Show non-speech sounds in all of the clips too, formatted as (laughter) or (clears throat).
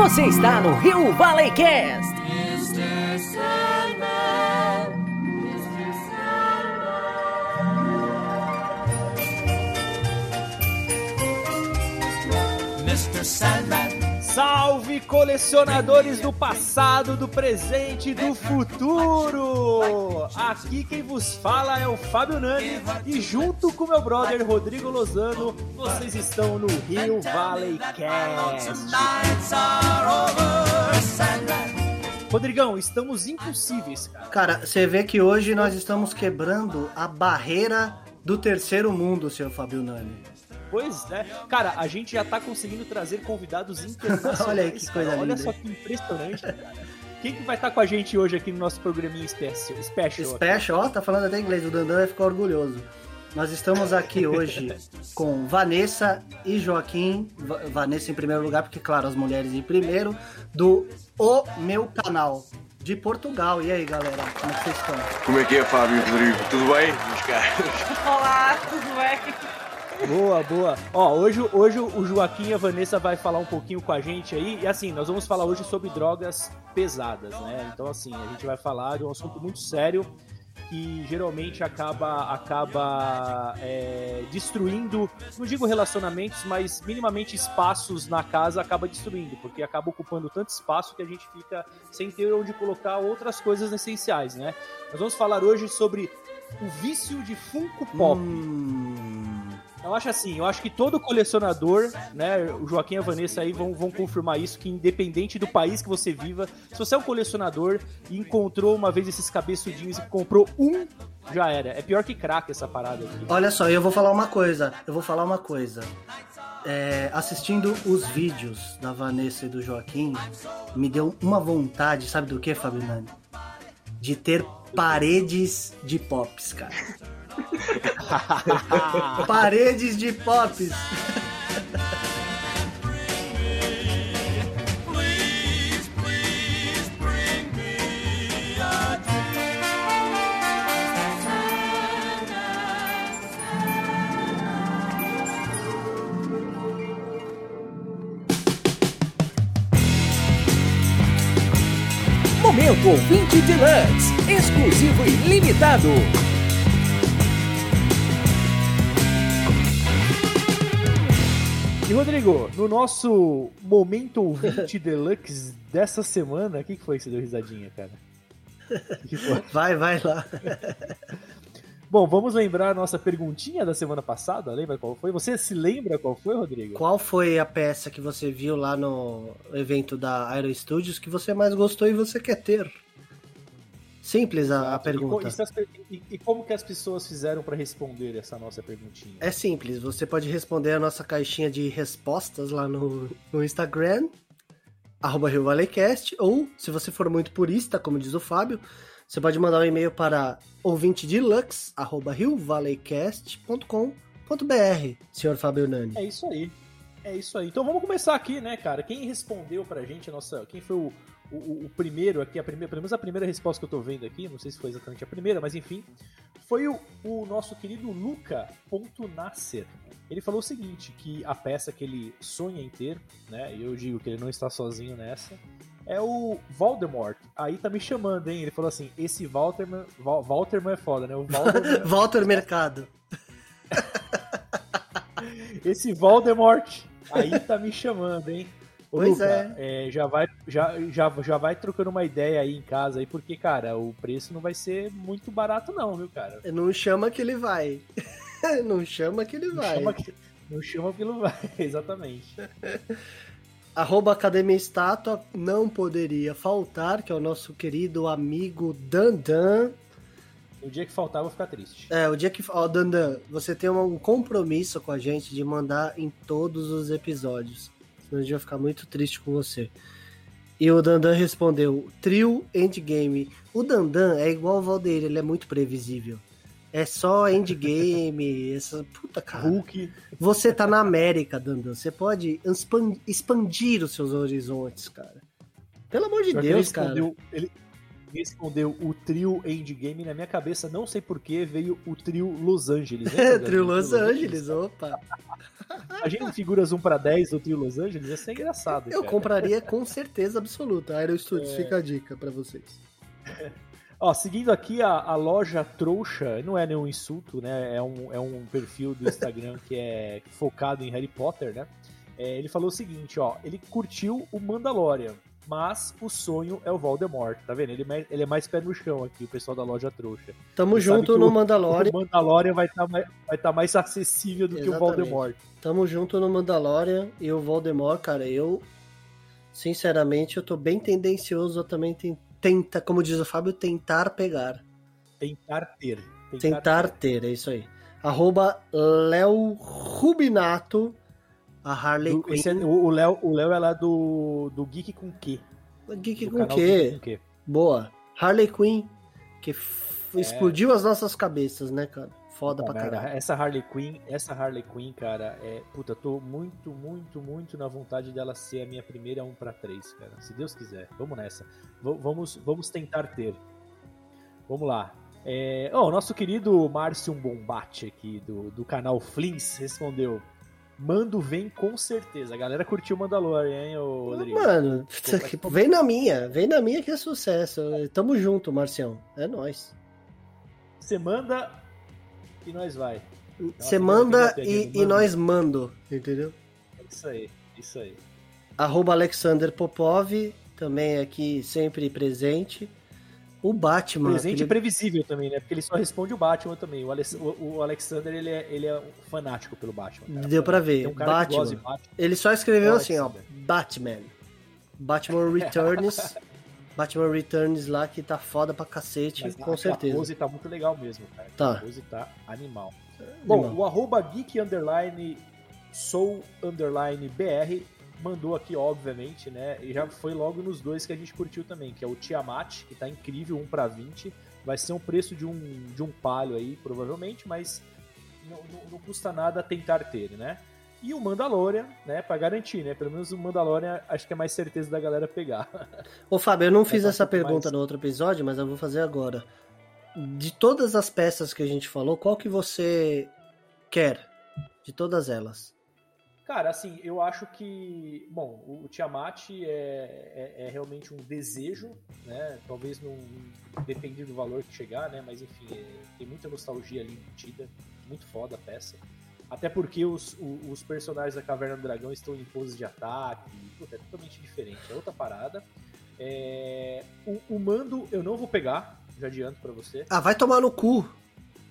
Você está no Rio Valley Cast. Mr. Sandman, Mr. Sandman. Mr. Sandman. Salve colecionadores do passado, do presente e do futuro! Aqui quem vos fala é o Fábio Nani e junto com meu brother Rodrigo Lozano, vocês estão no Rio Valley Cast. Rodrigão, estamos impossíveis, cara. Cara, você vê que hoje nós estamos quebrando a barreira do terceiro mundo, senhor Fábio Nani. Pois é. Cara, a gente já tá conseguindo trazer convidados internacionais. (laughs) Olha aí que coisa cara. linda. Olha só que impressionante, cara. Quem que vai estar com a gente hoje aqui no nosso programinha special? Special, special ó, tá falando até inglês, o Dandan vai ficar orgulhoso. Nós estamos aqui hoje (laughs) com Vanessa e Joaquim. Va Vanessa em primeiro lugar, porque, claro, as mulheres em primeiro, do O Meu Canal, de Portugal. E aí, galera, como é que vocês estão? Como é que é, Fábio e Rodrigo? Tudo bem, meus caros? Olá, tudo bem? Boa, boa. Ó, hoje, hoje o Joaquim e a Vanessa vai falar um pouquinho com a gente aí. E assim, nós vamos falar hoje sobre drogas pesadas, né? Então, assim, a gente vai falar de um assunto muito sério que geralmente acaba, acaba é, destruindo, não digo relacionamentos, mas minimamente espaços na casa acaba destruindo, porque acaba ocupando tanto espaço que a gente fica sem ter onde colocar outras coisas essenciais, né? Nós vamos falar hoje sobre o vício de Funko Pop. Hum... Eu acho assim, eu acho que todo colecionador, né, o Joaquim e a Vanessa aí vão, vão confirmar isso, que independente do país que você viva, se você é um colecionador e encontrou uma vez esses cabeçudinhos e comprou um, já era. É pior que crack essa parada aqui. Olha só, eu vou falar uma coisa, eu vou falar uma coisa. É, assistindo os vídeos da Vanessa e do Joaquim, me deu uma vontade, sabe do que, Fabio Nani? De ter paredes de pops, cara. (laughs) Paredes de pops. Momento Ouvinte Deluxe, exclusivo e limitado. E Rodrigo, no nosso momento ouvinte (laughs) deluxe dessa semana, o que, que foi que você deu risadinha, cara? Que foi? (laughs) Vai, vai lá. (laughs) Bom, vamos lembrar a nossa perguntinha da semana passada. Lembra qual foi? Você se lembra qual foi, Rodrigo? Qual foi a peça que você viu lá no evento da Aero Studios que você mais gostou e você quer ter? Simples a, a pergunta. E, e, e, como que as pessoas fizeram para responder essa nossa perguntinha? É simples, você pode responder a nossa caixinha de respostas lá no, no Instagram, arroba Rio Valleycast, ou, se você for muito purista, como diz o Fábio, você pode mandar um e-mail para ouvintedeluxe, arroba riovalleycast.com.br, senhor Fábio Nani. É isso aí. É isso aí. Então vamos começar aqui, né, cara? Quem respondeu pra gente, a nossa, quem foi o, o, o, primeiro aqui, a primeira, pelo menos a primeira resposta que eu tô vendo aqui, não sei se foi exatamente a primeira, mas enfim, foi o, o nosso querido Luca.nasser. Ele falou o seguinte, que a peça que ele sonha em ter, né, e eu digo que ele não está sozinho nessa, é o Voldemort. Aí tá me chamando, hein? Ele falou assim, esse Walterman, Val, Walterman é foda, né? O. (laughs) Walter Mercado. (laughs) esse Voldemort aí tá me chamando, hein? Pois Luca, é. é. já, vai, já, já, já vai trocando uma ideia aí em casa aí, porque, cara, o preço não vai ser muito barato, não, viu, cara? Não chama que ele vai. (laughs) não chama que ele não vai. Chama que, não chama que ele vai, (laughs) exatamente. (laughs) Arroba Academia Estátua não poderia faltar, que é o nosso querido amigo Dandan. O dia que faltar, eu vou ficar triste. É, o dia que. Ó, Dandan, você tem um compromisso com a gente de mandar em todos os episódios. Senão a gente vai ficar muito triste com você. E o Dandan respondeu: Trio Endgame. O Dandan é igual o Valdeir, ele é muito previsível. É só endgame, (laughs) essa puta cara. Hulk. Você tá na América, Dandan. Você pode expandir os seus horizontes, cara. Pelo amor de Deus, ele cara. Ele respondeu o trio Endgame na minha cabeça, não sei porquê, veio o trio Los Angeles. É, (laughs) Trio Los Angeles, opa. Imagina figuras 1 para 10 do trio Los Angeles, ia ser engraçado. Eu cara. compraria com certeza absoluta. Aero É. Studios, fica a dica pra vocês. (laughs) Ó, seguindo aqui a, a loja trouxa, não é nenhum insulto, né? É um, é um perfil do Instagram que é focado em Harry Potter, né? É, ele falou o seguinte, ó, ele curtiu o Mandalorian, mas o sonho é o Voldemort, tá vendo? Ele, é mais- ele é mais pé no chão aqui, o pessoal da loja trouxa. Tamo sabe junto no o- Mandalorian. O (laughs) Mandalorian vai estar mais, vai tá mais acessível do que o Exatamente. Voldemort. Tamo junto no Mandalorian e o Voldemort, cara, eu sinceramente eu tô bem tendencioso a também ten- tenta, como diz o Fábio, tentar pegar. Tentar ter. Tentar ter, é isso aí. Arroba Léo Rubinato, a Harley Do- Quinn. esse é- o Léo o Léo é lá do, do Geek com Q. Geek do com quê? Geek com Q. Boa. Harley Quinn, que f- explodiu as nossas cabeças, né, cara? Foda Puta pra merda, caralho. Essa Harley Quinn, essa Harley Quinn, cara, é. Puta, tô muito, muito, muito na vontade dela ser a minha primeira 1 para 3, cara. Se Deus quiser. Vamos nessa. V- vamos, vamos tentar ter. Vamos lá. É, ó, o nosso querido Márcio Bombate aqui do, do canal Flins respondeu. Mando vem com certeza. A galera curtiu Mandalorian, hein, ô Rodrigo? Mano, Pô, vem na minha, vem na minha que é sucesso. Tamo junto, Marcião. É nóis. Você manda e nós vai. Você manda e, e nós mando, entendeu? É isso aí, isso aí. Arroba Alexander Popov, também aqui sempre presente. O Batman. Presente aquele- previsível também, né? Porque ele só responde o Batman também. O, Alex- o- o Alexander, ele é, ele é um fanático pelo Batman. cara. Deu pra ver. Um Batman. Batman. Ele só escreveu assim, ó. Batman. Batman Returns. (laughs) Batman Returns lá que tá foda pra cacete, Mas com a- certeza. A pose tá muito legal mesmo, cara. Tá. A pose tá animal. Bom, Animal. o arroba geek underline sou underline br mandou aqui, obviamente, né? E já foi logo nos dois que a gente curtiu também, que é o Tiamat, que tá incrível, 1 para 20. Vai ser um preço de um, de um palho aí, provavelmente, mas não, não- não custa nada tentar ter, né? E o Mandalorian, né, pra garantir, né? Pelo menos o Mandalorian acho que é mais certeza da galera pegar. Ô Fábio, eu não (laughs) fiz tá um essa pergunta mais- no outro episódio, mas eu vou fazer agora. De todas as peças que a gente falou, qual que você quer? De todas elas. Cara, assim, eu acho que, bom, o, o Tiamat é, é, é realmente um desejo, né? Talvez não depende do valor que chegar, né? Mas enfim, é- tem muita nostalgia ali embutida, muito foda a peça. Até porque os, o- os personagens da Caverna do Dragão estão em poses de ataque, puta, é totalmente diferente, é outra parada. É, o, o mando eu não vou pegar, já adianto pra você. Ah, vai tomar no cu.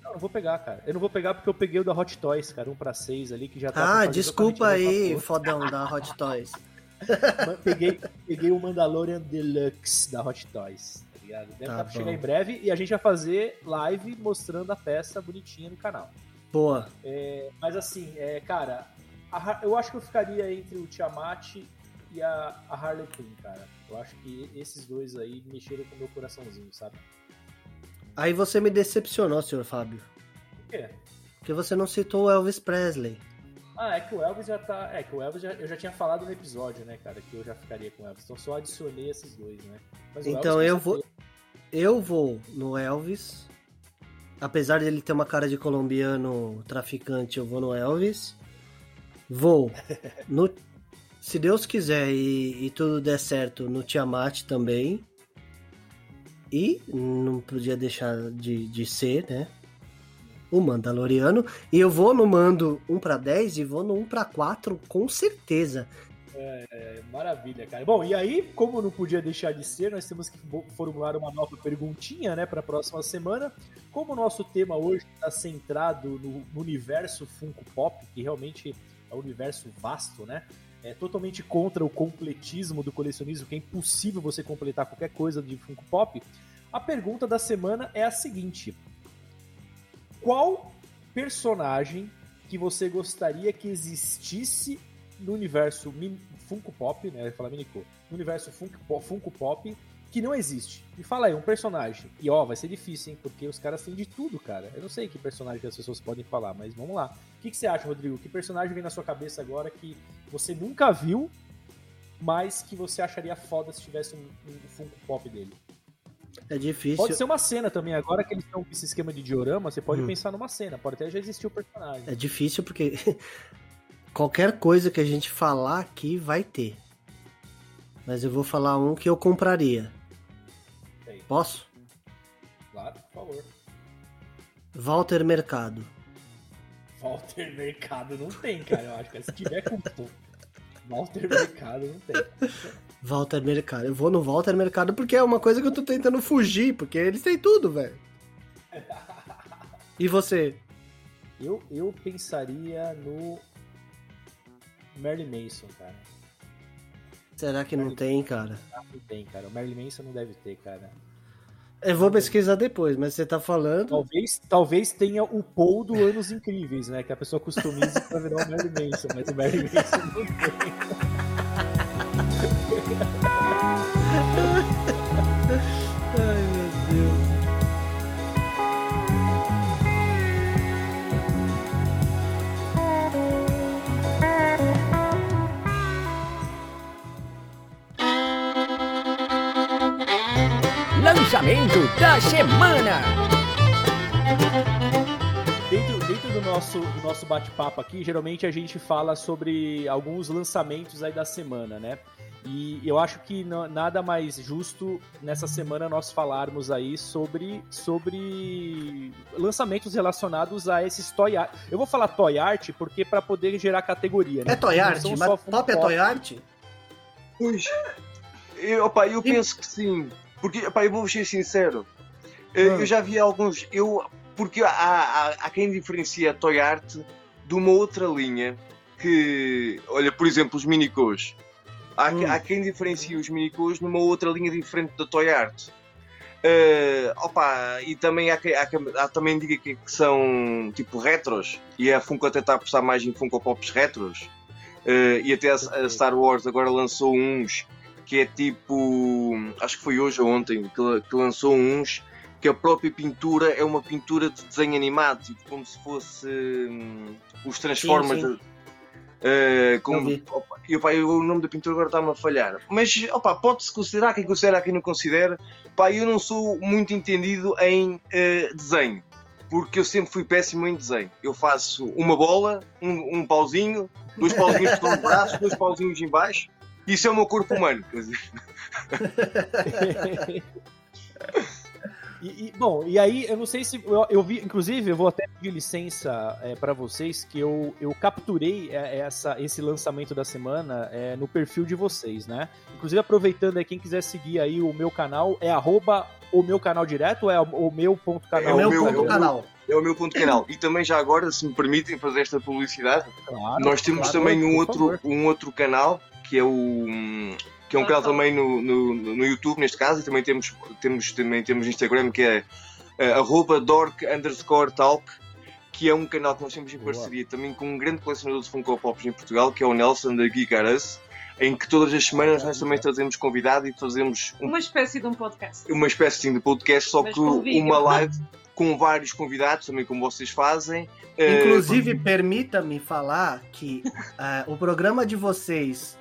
Não, não vou pegar, cara. Eu não vou pegar porque eu peguei o da Hot Toys, cara, um pra seis ali, que já tá. Ah, desculpa aí, fodão da Hot Toys. (laughs) Peguei, peguei o Mandalorian Deluxe da Hot Toys, tá ligado? Deve Tá tá pra chegar em breve e a gente vai fazer live mostrando a peça bonitinha no canal. Boa. É, mas assim, é, cara, a eu acho que eu ficaria entre o Tiamat e a, a Harley Quinn, cara. Eu acho que esses dois aí mexeram com o meu coraçãozinho, sabe? Aí você me decepcionou, senhor Fábio. Por quê? Porque você não citou o Elvis Presley. Ah, é que o Elvis já tá. É que o Elvis já, eu já tinha falado no episódio, né, cara, que eu já ficaria com o Elvis. Então só adicionei esses dois, né? Mas Então eu vou. certeza, Eu vou no Elvis. Apesar dele ter uma cara de colombiano traficante, eu vou no Elvis. Vou (laughs) no. Se Deus quiser e, e tudo der certo, no Tiamat também. E não podia deixar de, de ser, né? O Mandaloriano. E eu vou no mando 1 para 10 e vou no 1 para 4 com certeza. É, maravilha, cara. Bom, e aí, como não podia deixar de ser, nós temos que formular uma nova perguntinha, né, para a próxima semana. Como o nosso tema hoje está centrado no, no universo Funko Pop, que realmente é um universo vasto, né? É totalmente contra o completismo do colecionismo, que é impossível você completar qualquer coisa de Funko Pop. A pergunta da semana é a seguinte: Qual personagem que você gostaria que existisse no universo Funko Pop, né? Falar Minico. No universo Funko Funko Pop que não existe. Me fala aí, um personagem. E ó, vai ser difícil, hein? Porque os caras têm de tudo, cara. Eu não sei que personagem as pessoas podem falar, mas vamos lá. O que, que você acha, Rodrigo? Que personagem vem na sua cabeça agora que você nunca viu, mas que você acharia foda se tivesse um, um Funko Pop dele? É difícil. Pode ser uma cena também. Agora que eles estão com esse esquema de diorama, você pode Hum. pensar numa cena. Pode até já existir o personagem. É difícil porque (laughs) qualquer coisa que a gente falar aqui vai ter. Mas eu vou falar um que eu compraria. Posso? Claro, por favor. Walter Mercado. Walter Mercado não tem, cara. Eu acho que se tiver com Walter Mercado não tem. Walter Mercado. Eu vou no Walter Mercado porque é uma coisa que eu tô tentando fugir, porque eles têm tudo, velho. E você? Eu, eu pensaria no Merlin Mason, cara. Será que não tem, cara? Não tem, cara. O Merlin Manson não deve ter, cara. Eu vou pesquisar depois, mas você tá falando. Talvez, talvez tenha o Paul do Anos Incríveis, né? Que a pessoa customiza pra virar o Merlin Manson, mas o Merlin Manson não tem. Lançamento da semana. Dentro, dentro do nosso, do nosso bate-papo aqui, geralmente a gente fala sobre alguns lançamentos aí da semana, né? E eu acho que na- nada mais justo nessa semana nós falarmos aí sobre, sobre lançamentos relacionados a esses toy art. Eu vou falar toy art porque para poder gerar categoria, né? É Toy Art? Mas top é. Toy Art? Pois. Eu, opa, eu penso que sim. Porque, opa, eu vou ser sincero. Eh, Hum. Eu já vi alguns. Eu, porque há, há, há quem diferencia a Toy Art de uma outra linha que. Olha, por exemplo, os minicôs. Há, Hum. há quem diferencia os minicôs numa outra linha diferente da Toy Art. Eh, opa, e também há, há, há também diga que, que são tipo retros e a Funko até está a apostar mais em Funko Pops retros Eh, e até a, a Star Wars agora lançou uns que é tipo acho que foi hoje ou ontem que, que lançou uns que a própria pintura é uma pintura de desenho animado tipo como se fosse hum, os Transformers Sim, sim. eh, com- Eu vi. opa, e, eu- o nome da pintura agora está-me a falhar. Mas opa, pode-se considerar, quem considera, quem não considera. Pá, eu não sou muito entendido em eh, desenho. Porque eu sempre fui péssimo em desenho. Eu faço uma bola, um, um pauzinho, dois pauzinhos estão no braço, dois pauzinhos em baixo. Isso é o meu corpo humano. Quer dizer, (laughs) E, e, bom, e aí eu não sei se eu, eu vi, inclusive eu vou até pedir licença é, para vocês que eu, eu capturei é, essa, esse lançamento da semana é, no perfil de vocês, né? Inclusive aproveitando aí quem quiser seguir aí o meu canal é arroba o meu canal direto ou é o meu ponto É canal? o meu ponto é canal. é o meu ponto canal. E também já agora, se me permitem fazer esta publicidade, Claro, Nós temos claro, também um outro, favor. um outro canal que é o que é um canal também no, no, no YouTube neste caso e também temos temos também temos Instagram que é uh, arroba dork underscore talk que é um canal que nós temos em parceria também com um grande colecionador de Funko Pops em Portugal que é o Nelson da Geek R Us, em que todas as semanas nós também trazemos convidado e fazemos um- Uma espécie de um podcast. uma espécie assim, de podcast só Mas que uma live com vários convidados também como vocês fazem Uh, Inclusive, permita-me falar que (laughs) eh, o programa de vocês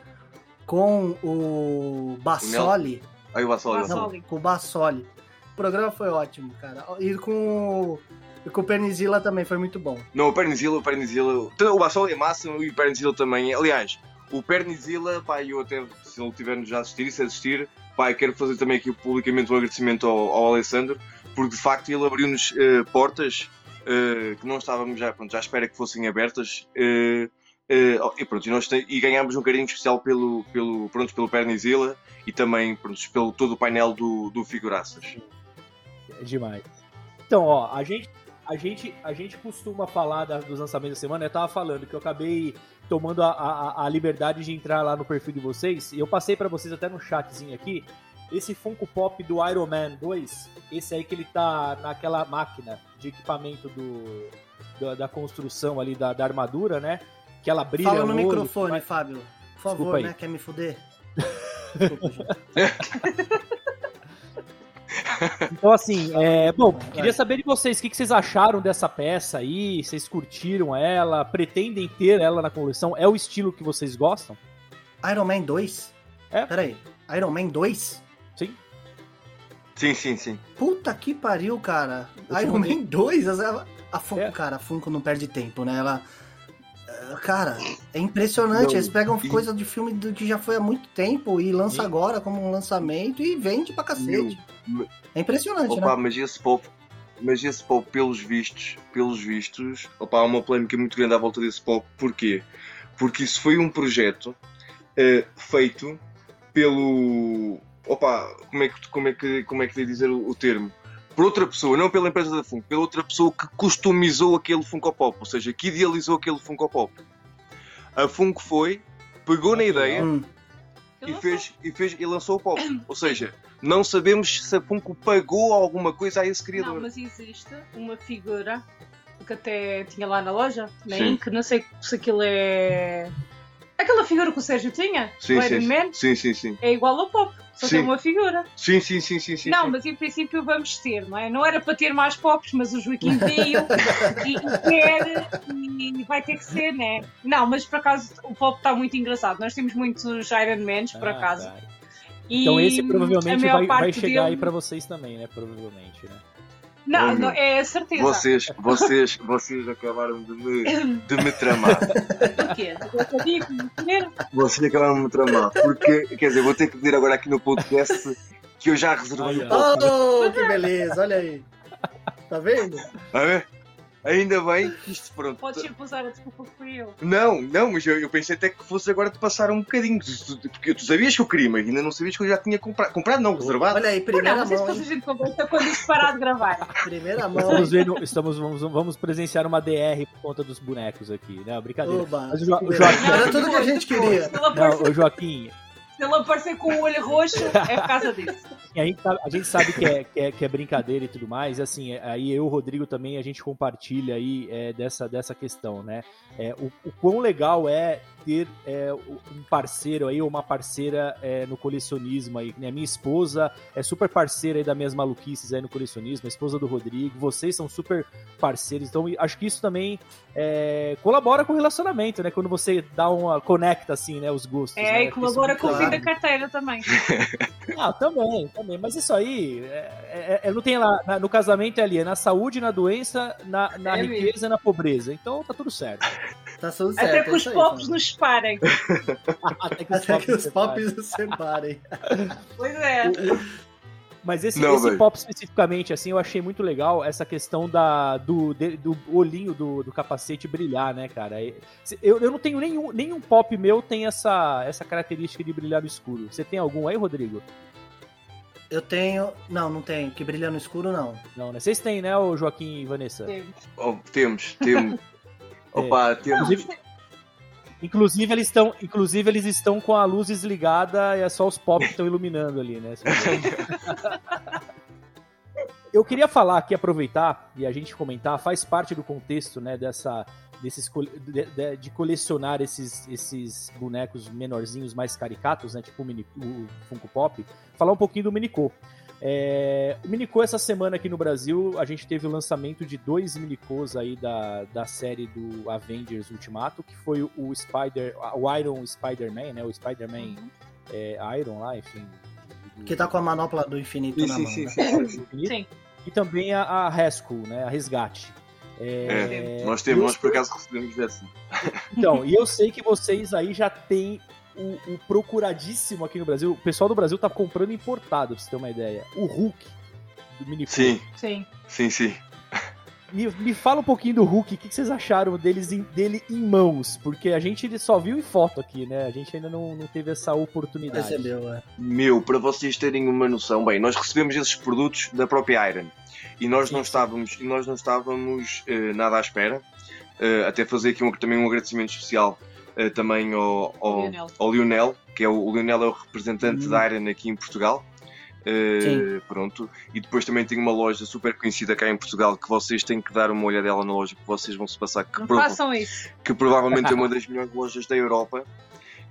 com o Bassoli. aí o Vassal. Não, Bassoli. com o Bassoli. O programa foi ótimo, cara. E com o, e com o Pernizila também foi muito bom. Não, o Pernizila, o Pernizila. O Bassol é massa e o Pernizila também. Aliás, o Pernizila, pá, eu até, se ele tiver já a assistir e se assistir, pá, eu quero fazer também aqui publicamente um agradecimento ao, ao Alessandro, porque de facto ele abriu-nos eh, portas eh, que não estávamos já, pronto, já à espera que fossem abertas. eh, eh, e pronto, e, nós te- e ganhámos um carinho especial pelo, pelo, pronto, pelo Pernizila e também pronto, pelo todo o painel do, do Figuraças. É demais. Então, ó, a gente, a gente, a gente costuma falar da- dos lançamentos da semana. Eu tava falando que eu acabei tomando a, a, a liberdade de entrar lá no perfil de vocês. E eu passei pra vocês até no chatzinho aqui. Esse Funko Pop do Iron Man 2, esse aí que ele tá naquela máquina de equipamento do, da, da construção ali da, da armadura, né? Que ela brilha Fala no olho, microfone, vai- Fábio. Por favor, Desculpa aí. né? Quer me fuder? Desculpa, (laughs) gente. Então, assim, é, bom, queria saber de vocês, o que, que vocês acharam dessa peça aí? Vocês curtiram ela? Pretendem ter ela na coleção? É o estilo que vocês gostam? Iron Man 2? É. Peraí. Iron Man 2? Sim? Sim, sim, sim. Puta que pariu, cara. Eu Iron. Man 2? A, a Funko, É. cara, a Funko não perde tempo, né? Ela. Cara, é impressionante. Não, Eles pegam e- coisa de filme do que já foi há muito tempo e lança Sim. agora como um lançamento e vende pra cacete. Meu, É impressionante, Opa, né? mas esse pop, mas esse pop, pelos vistos, pelos vistos, opa, há uma polémica muito grande à volta desse pop. Porquê? Porque isso foi um projeto eh, feito pelo. Opa, como é que, como é que, como é que dizer o, o termo? Por outra pessoa, não pela empresa da Funko, pela outra pessoa que customizou aquele Funko Pop, ou seja, que idealizou aquele Funko Pop. A Funko foi, pegou na ideia Hum. E fez, e fez e lançou o pop. Ou seja, não sabemos se a Funko pagou alguma coisa a esse criador. Não, mas existe uma figura que até tinha lá na loja, na Sim. Inc, não sei se aquilo é. Aquela figura que o Sérgio tinha, Sim, sim, Iron Man, sim, sim, sim. é igual ao Pop, só Sim. tem uma figura. Sim, sim, sim, sim, sim. não, sim. mas em princípio vamos ter, não é? Não era para ter mais Pops, mas o Joaquim (laughs) veio e, quer e vai ter que ser, né? Não, mas por acaso o Pop está muito engraçado. Nós temos muitos Iron Mans, por Ah, acaso. tá. E Então esse a provavelmente maior vai, vai parte chegar aí dele- pra vocês também, né? Provavelmente, né? Não, não, é certeza. Vocês, vocês, vocês acabaram de me, de me tramar. (laughs) O quê? Eu sabia que ia comer. Vocês acabaram de me tramar. Porque, quer dizer, vou ter que dizer agora aqui no podcast que eu já reservei Olha. o pop. Oh, que beleza, olha aí. Tá vendo? Ah, é? Ainda bem que isto, pronto. Podes sempre usar a desculpa que fui eu. Não, não, mas eu, eu pensei até que fosse agora te passar um bocadinho. Porque tu sabias que eu queria, mas ainda não sabias que eu já tinha comprado. Comprado não, reservado. Olha aí, Não, primeira não sei se mão, depois a hein? gente conversa quando isto parar de gravar. (laughs) Primeira mão. Estamos vendo, estamos, vamos, vamos presenciar uma DR por conta dos bonecos aqui, né? Brincadeira. Oba. Mas o, Jo- o Era Joaquim, tudo que a gente queria. Não, o Joaquim, se ele aparecer com o olho roxo, é por causa disso. a gente sabe, a gente sabe que, é, que, é, que é brincadeira e tudo mais, assim, é, aí eu e o Rodrigo também, a gente compartilha aí é, dessa, dessa questão, né? É, o, o quão legal é ter é, um parceiro aí, ou uma parceira é, no colecionismo aí, né? Minha esposa é super parceira aí das minhas maluquices aí no colecionismo, a esposa do Rodrigo, vocês são super parceiros, então acho que isso também é, colabora com o relacionamento, né? Quando você dá uma, conecta assim, né, os gostos. É, né? e colabora Isso com o fim da carteira também. (laughs) ah, também, também. Mas isso aí, é, é- é- não tem lá. na- no casamento é ali, é na saúde, na doença, na, na É riqueza e na pobreza. Então tá tudo certo. Tá tudo certo. Até é que os pops nos separem. Até (laughs) que Até que os pops se separem. Pois é. Mas esse, Não, esse pop especificamente, assim, eu achei muito legal essa questão da, do, de- do olhinho do, do capacete brilhar, né, cara? Eu, eu não tenho nenhum, nenhum pop meu tem essa, essa característica de brilhar no escuro. Você tem algum aí, Rodrigo? Eu tenho. Não, não tenho. Que brilha no escuro, não. Não, né? Vocês têm, né, o Joaquim e Vanessa? Oh, temos, temos. (laughs) Opa, temos. Inclusive, inclusive eles estão, inclusive eles estão com a luz desligada e é só os pop que estão iluminando ali, né? (laughs) Eu queria falar aqui, aproveitar e a gente comentar, faz parte do contexto, né, dessa desses de, de- colecionar esses, esses bonecos menorzinhos mais caricatos, né, tipo o, mini, o Funko Pop, falar um pouquinho do Minicô. É, o Minicô essa semana aqui no Brasil, a gente teve o lançamento de dois Minicôs aí da, da série do Avengers Ultimato, que foi o Spider, o Iron Spider-Man, né, o Spider-Man é, Iron lá, enfim. do- Que tá com a manopla do infinito Sim, na sim, mão. sim, né? sim, sim. (laughs) Sim. E também a, a Rescue, né, a Resgate. É, É, nós e temos, eu por acaso recebemos dessa. Então, e eu sei que vocês aí já têm o, o procuradíssimo aqui no Brasil. O pessoal do Brasil tá comprando importado, pra você ter uma ideia. O Hulk do Minicô. Sim, Sim. sim, sim. Me, me fala um pouquinho do Hulk, o que, que vocês acharam deles em- dele em mãos? Porque a gente só viu em foto aqui, né? A gente ainda não, não teve essa oportunidade. Recebeu, é. Meu, para vocês terem uma noção, bem, nós recebemos esses produtos da própria Iron e nós não Sim. estávamos, e nós não estávamos eh, nada à espera. Eh, até fazer aqui um, também um agradecimento especial eh, também ao, ao, Lionel. ao Lionel, que é o, o Lionel é o representante Hum. da Iron aqui em Portugal. Sim. pronto. E depois também tem uma loja super conhecida cá em Portugal que vocês têm que dar uma olhadela na loja que vocês vão se passar que, Não prova- façam isso. que provavelmente é uma (laughs) das melhores lojas da Europa,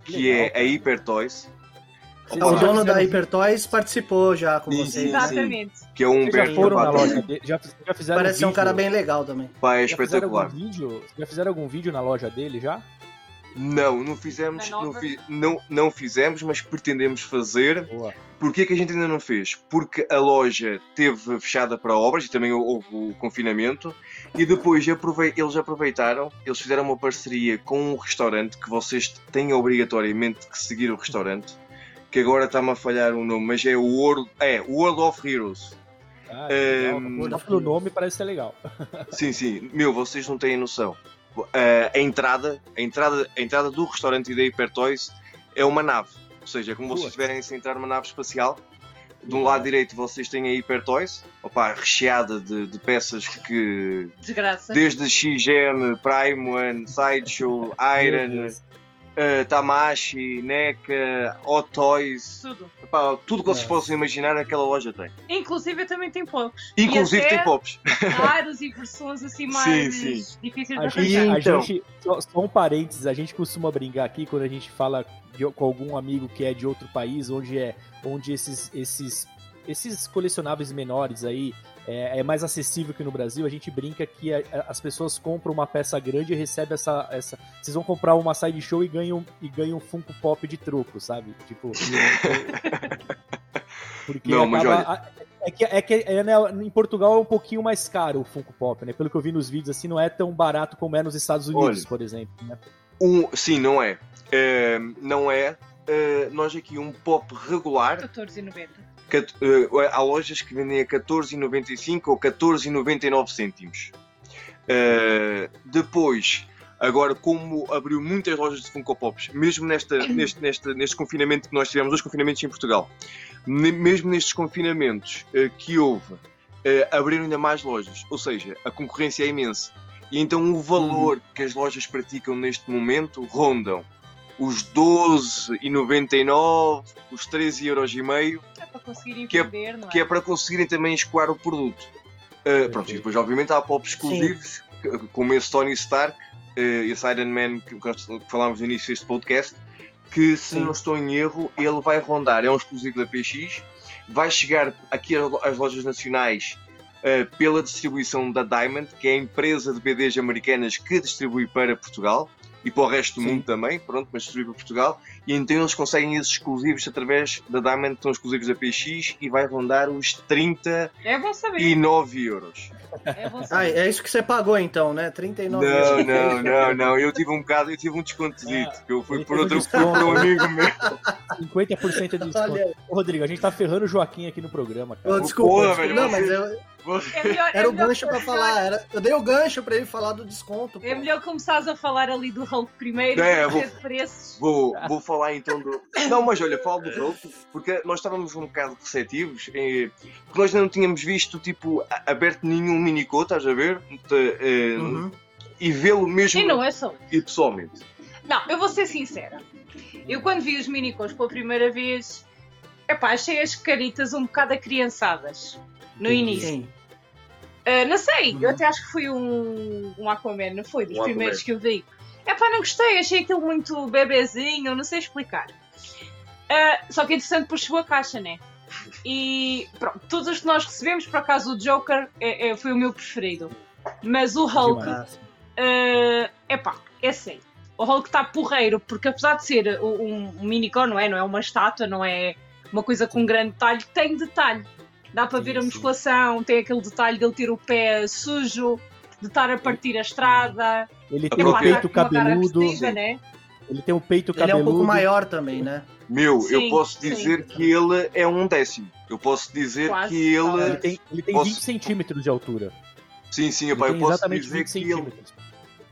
que Legal, é a. Hyper Toys, Vocês O já dono da fizeram- Hypertoys participou já com Sim, vocês. sim. Exatamente. que é um já foram na loja dele? Já, já fizeram Parece ser um vídeo? cara bem legal também. Pá, é Já fizeram espetacular. algum vídeo? Já fizeram algum vídeo na loja dele já? Não, não fizemos, não, fi- não, não fizemos, mas pretendemos fazer. Boa. Porquê que a gente ainda não fez? Porque a loja teve fechada para obras e também houve o confinamento e depois aprove- eles aproveitaram, eles fizeram uma parceria com um restaurante que vocês têm obrigatoriamente que seguir o restaurante, que agora está-me a falhar o nome, mas é o World, é, World of Heroes. Ah, legal. Ehm, Só pelo nome parece ser legal. Sim, sim. Meu, vocês não têm noção. Uh, a entrada, a entrada, a entrada do restaurante e da Hypertoys é uma nave. Ou seja, é como vocês Boa. estiverem a entrar numa nave espacial. De um lado direito vocês têm a Hypertoys, opa, recheada de, de peças que Desgraça. desde XM, Prime One, Sideshow, Iron. Uh, Tamashi, NECA, Hot Toys, Tudo. Epá, tudo que vocês É. possam imaginar aquela loja tem. Inclusive também tem poucos. Inclusive e até tem pops. (laughs) raros e versões assim mais sim. difíceis A de gente, arranjar. a Então. gente- só, só um parênteses, a gente costuma brincar aqui quando a gente fala de- com algum amigo que é de outro país, onde é onde esses, esses, esses colecionáveis menores aí é, é mais acessível que no Brasil, a gente brinca que a- a- as pessoas compram uma peça grande e recebem essa, essa. Vocês vão comprar uma side show e ganham, e ganham um Funko Pop de troco, sabe? Tipo. (laughs) Porque Não, mas acaba- a- é que, é que é, né, em Portugal é um pouquinho mais caro o Funko Pop, né? Pelo que eu vi nos vídeos, assim, não é tão barato como é nos Estados Unidos, Olha. por exemplo. Né? Um, sim, não é. É, não é. É, nós aqui um pop regular, 14,90. É, há lojas que vendem a 14,95 ou 14,99 cêntimos. É, depois, agora como abriu muitas lojas de Funko Pops, mesmo nesta, (coughs) neste, neste, neste confinamento que nós tivemos, dois confinamentos em Portugal, mesmo nestes confinamentos eh, que houve, eh, abriram ainda mais lojas, ou seja, a concorrência é imensa. E então o valor que as lojas praticam neste momento rondam os 12,99, os 13,5€, É para conseguirem Que é- vender, não é? que é para conseguirem também escoar o produto. Uh, pronto, e depois obviamente há pop exclusivos, que- como esse Tony Stark uh, esse Iron Man que, que falámos no início deste podcast, que se Sim. não estou em erro, ele vai rondar, é um exclusivo da PX, vai chegar aqui às lojas nacionais uh, pela distribuição da Diamond, que é a empresa de BDs americanas que distribui para Portugal e para o resto do Sim. mundo também, pronto, mas distribui para Portugal, e então eles conseguem esses exclusivos através da Diamond, que são exclusivos da PX, e vai rondar os 39 É euros. É Ah, é isso que você pagou então, né? 39 Não, euros. não, não, não, eu tive um bocado, eu tive um descontozito, que eu fui por outro, um por um amigo meu. 50% de desconto. Ô, Rodrigo, a gente tá ferrando o Joaquim aqui no programa, cara. ô, desculpa, Porra, desculpa. velho, não, mas eu, É melhor, era é o gancho é melhor- falar. Era, eu dei o gancho pra ele falar do desconto. É pô. melhor começares a falar ali do Hulk primeiro, É, é, vou- de preços. Vou, vou falar então do. Não, mas olha, falo do Hulk, porque nós estávamos um bocado receptivos, eh, porque nós ainda não tínhamos visto, tipo, aberto nenhum minicô, estás a ver? De- eh, Uhum. E vê-lo mesmo E não é só. e pessoalmente. Não, eu vou ser sincera. Eu quando vi os minicons pela primeira vez, epá, achei as caritas um bocado acriançadas. No início. Sim. Ah, não sei, Uhum. eu até acho que foi um, um Aquaman, não foi? Dos Um primeiros Aquaman. que eu vi. Epá, não gostei, achei aquilo muito bebezinho, não sei explicar. Ah, só que interessante depois chegou a caixa, né? E pronto, todos os que nós recebemos, por acaso o Joker é, é- foi o meu preferido. Mas o Hulk, Demais. é epá, é assim. O Hulk está porreiro, porque apesar de ser um, um minicórnio, não é? Não é uma estátua, não é uma coisa com grande detalhe, tem detalhe. Dá para Sim, ver a sim. musculação, tem aquele detalhe de ele ter o pé sujo, de estar a partir a estrada. Ele A tem o peito cara cabeludo. né? Ele tem o peito Ele é cabeludo. um pouco maior também, né? Meu, eu Sim, posso sim. dizer que ele é um décimo. Eu posso dizer Quase, que ele. Ele tem, ele tem Posso- 20 centímetros de altura. Sim, sim, epá, eu posso dizer 20 que ele,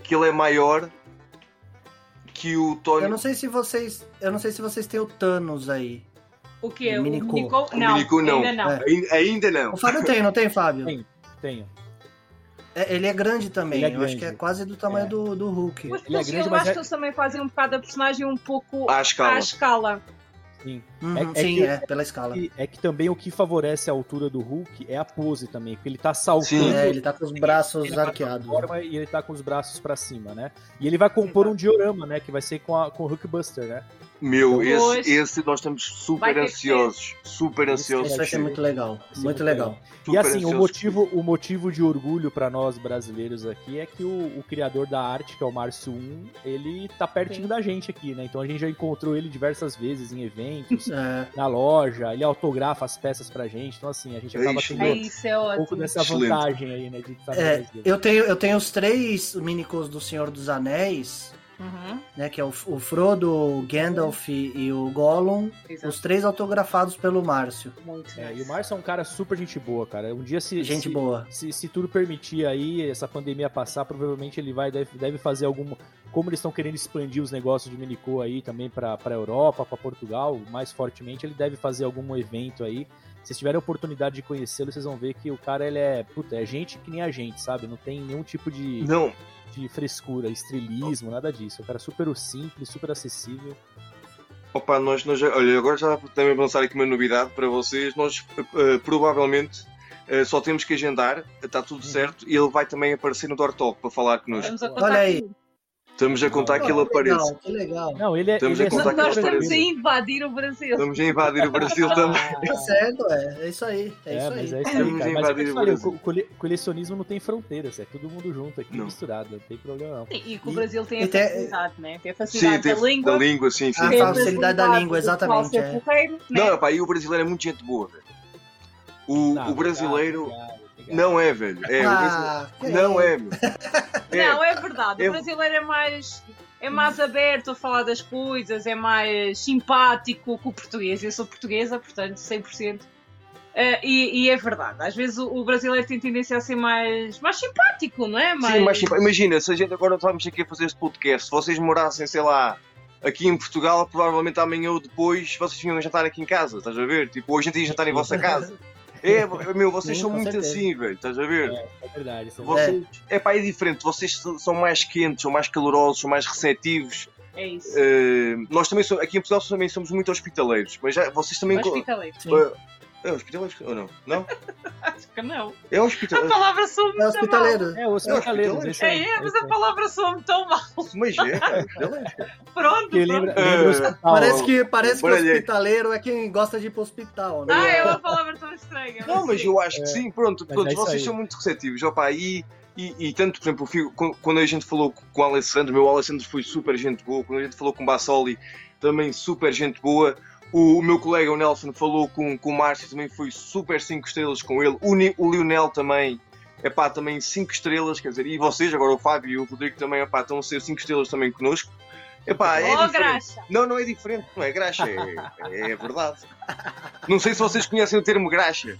que ele é maior que o Tony. Eu não sei se vocês, eu não sei se vocês têm o Thanos aí. O quê? O O minicô. minicô? O Não, não. ainda não. É. Ainda, não. O Fábio tem, não tem, Fábio? Tem. Tenho. É, ele é grande também. Ele é eu acho que é grande. quase do tamanho É. do, do Hulk. Mas Ele é grande, eu mas acho é- que eles também fazem um bocado a personagem um pouco À escala. à escala. Sim. Uhum, É- é sim, que- é, pela escala. E é que também o que favorece a altura do Hulk é a pose também, porque ele tá saltando Sim. É, ele tá com os braços ele vai arqueados. forma e ele tá com os braços pra cima, né? E ele vai compor um diorama, né? Que vai ser com, a, com o Hulkbuster, né? Meu, esse, esse nós estamos super ansiosos. Super ansiosos. Isso vai ser muito legal. Ser Muito legal. E assim, o motivo, o motivo de orgulho para nós brasileiros aqui é que o, o criador da arte, que é o Márcio 1, ele tá pertinho Sim. da gente aqui, né? Então a gente já encontrou ele diversas vezes em eventos, É, na loja, ele autografa as peças pra gente. Então assim, a gente acaba tendo É um isso, é pouco ótimo. dessa vantagem aí, né? De é, eu, tenho, eu tenho os três minicos do Senhor dos Anéis, Uhum, né? Que é o, o Frodo, o Gandalf e o Gollum. exato. Os três autografados pelo Márcio. Muito É, nice. e o Márcio é um cara super gente boa, cara. Um dia se. Gente se, boa. Se, se tudo permitir aí, essa pandemia passar, provavelmente ele vai deve, deve fazer algum. Como eles estão querendo expandir os negócios de Minicô aí também para Europa, para Portugal, mais fortemente, ele deve fazer algum evento aí. Se vocês tiverem a oportunidade de conhecê-lo, vocês vão ver que o cara ele é, puta, é gente que nem a gente, sabe? Não tem nenhum tipo de, Não, de frescura, estrelismo, nada disso. É um cara super simples, super acessível. Opa, nós, nós, olha, agora já também vou lançar aqui uma novidade para vocês. Nós eh, provavelmente eh, só temos que agendar, está tudo certo, e ele vai também aparecer no Dortalk para falar connosco. Olha aí. Estamos a contar que ele apareça. legal, que legal. Não, ele é. Estamos ele a é contar super que Nós ele estamos a invadir o Brasil. Estamos a invadir o Brasil também. Tá certo, é. É isso aí. É, É, isso mas aí. é isso aí, cara. Mas é o invadir falei, o cole- colecionismo não tem fronteiras, é todo mundo junto aqui, Não. misturado, não tem problema não. Sim, E que o E- Brasil tem e a tem- facilidade, né? Tem a Sim, facilidade tem da língua. da língua, sim, sim. A facilidade da língua, exatamente, é. porreiro, né? Não, rapá, e o brasileiro é muito gente boa, velho. O, Não, o brasileiro obrigado, obrigado, obrigado. Não é, velho. É, Ah, não é, meu. É. Não, é verdade. É- O brasileiro é mais, é mais aberto a falar das coisas, é mais simpático que o português. Eu sou portuguesa, portanto, 100%. Eh, e, e é verdade. Às vezes o, o brasileiro tem tendência a ser mais, mais simpático, não é? Sim, mas tipo, imagina, se a gente agora estamos aqui a fazer este podcast, se vocês morassem, sei lá, aqui em Portugal, provavelmente amanhã ou depois vocês vinham jantar aqui em casa, estás a ver? Tipo, hoje em dia jantar em vossa (laughs) casa. É, meu, vocês Sim, são muito certeza. assim, velho, estás a ver? É verdade, é Vocês, é pá, é diferente, vocês são mais quentes, são mais calorosos, são mais receptivos. É isso. Eh, nós também somos, aqui em Portugal também somos muito hospitaleiros, mas já, vocês também. co- Hospitaleiro. Sim. Eh, é ou não? Não? (laughs) Acho que não. É A hospitaleiro. palavra soa É muito mal. hospitaleiro. É, os hospitaleiros, isso aí. É, é, mas a palavra soa-me tão mal. Mas é, cara, hospitaleiro. (laughs) Pronto, lembra, É. lembra o hospital. Parece que, parece que hospitaleiro é quem gosta de ir pro hospital, né? Ah, é uma palavra tão estranha. Não, mas sim. eu acho que sim, pronto, pronto é vocês aí. são muito receptivos, opa, e, e, e tanto, por exemplo, quando a gente falou com o Alessandro, meu Alessandro foi super gente boa, quando a gente falou com o Bassoli, também super gente boa, o, o meu colega, o Nelson, falou com, com o Márcio, também foi super 5 estrelas com ele, o, o Lionel também, epá, também 5 estrelas, quer dizer, e vocês, agora o Fábio e o Rodrigo também, epá, estão a ser 5 estrelas também connosco, epá, é Oh, diferente. graxa. Não, não é diferente, não é graxa, é, é verdade. Não sei se vocês conhecem o termo graxa.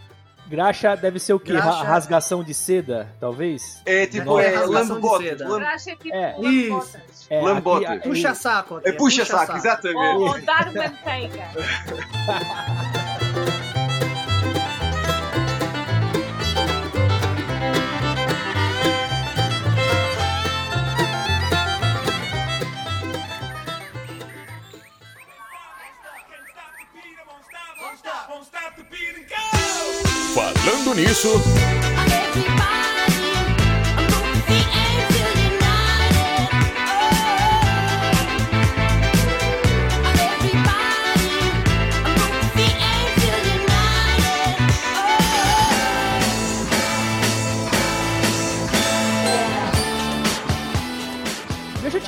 Graxa deve ser o quê? Graxa- Ra- Rasgação de seda, talvez? É tipo, Não, é, é de lambotas. seda. lam- Graxa é tipo É. lambotas. É, Lambotas. aqui- Puxa saco aqui. É puxa-saco, exatamente. Ou, ou dar manteiga. Nisso,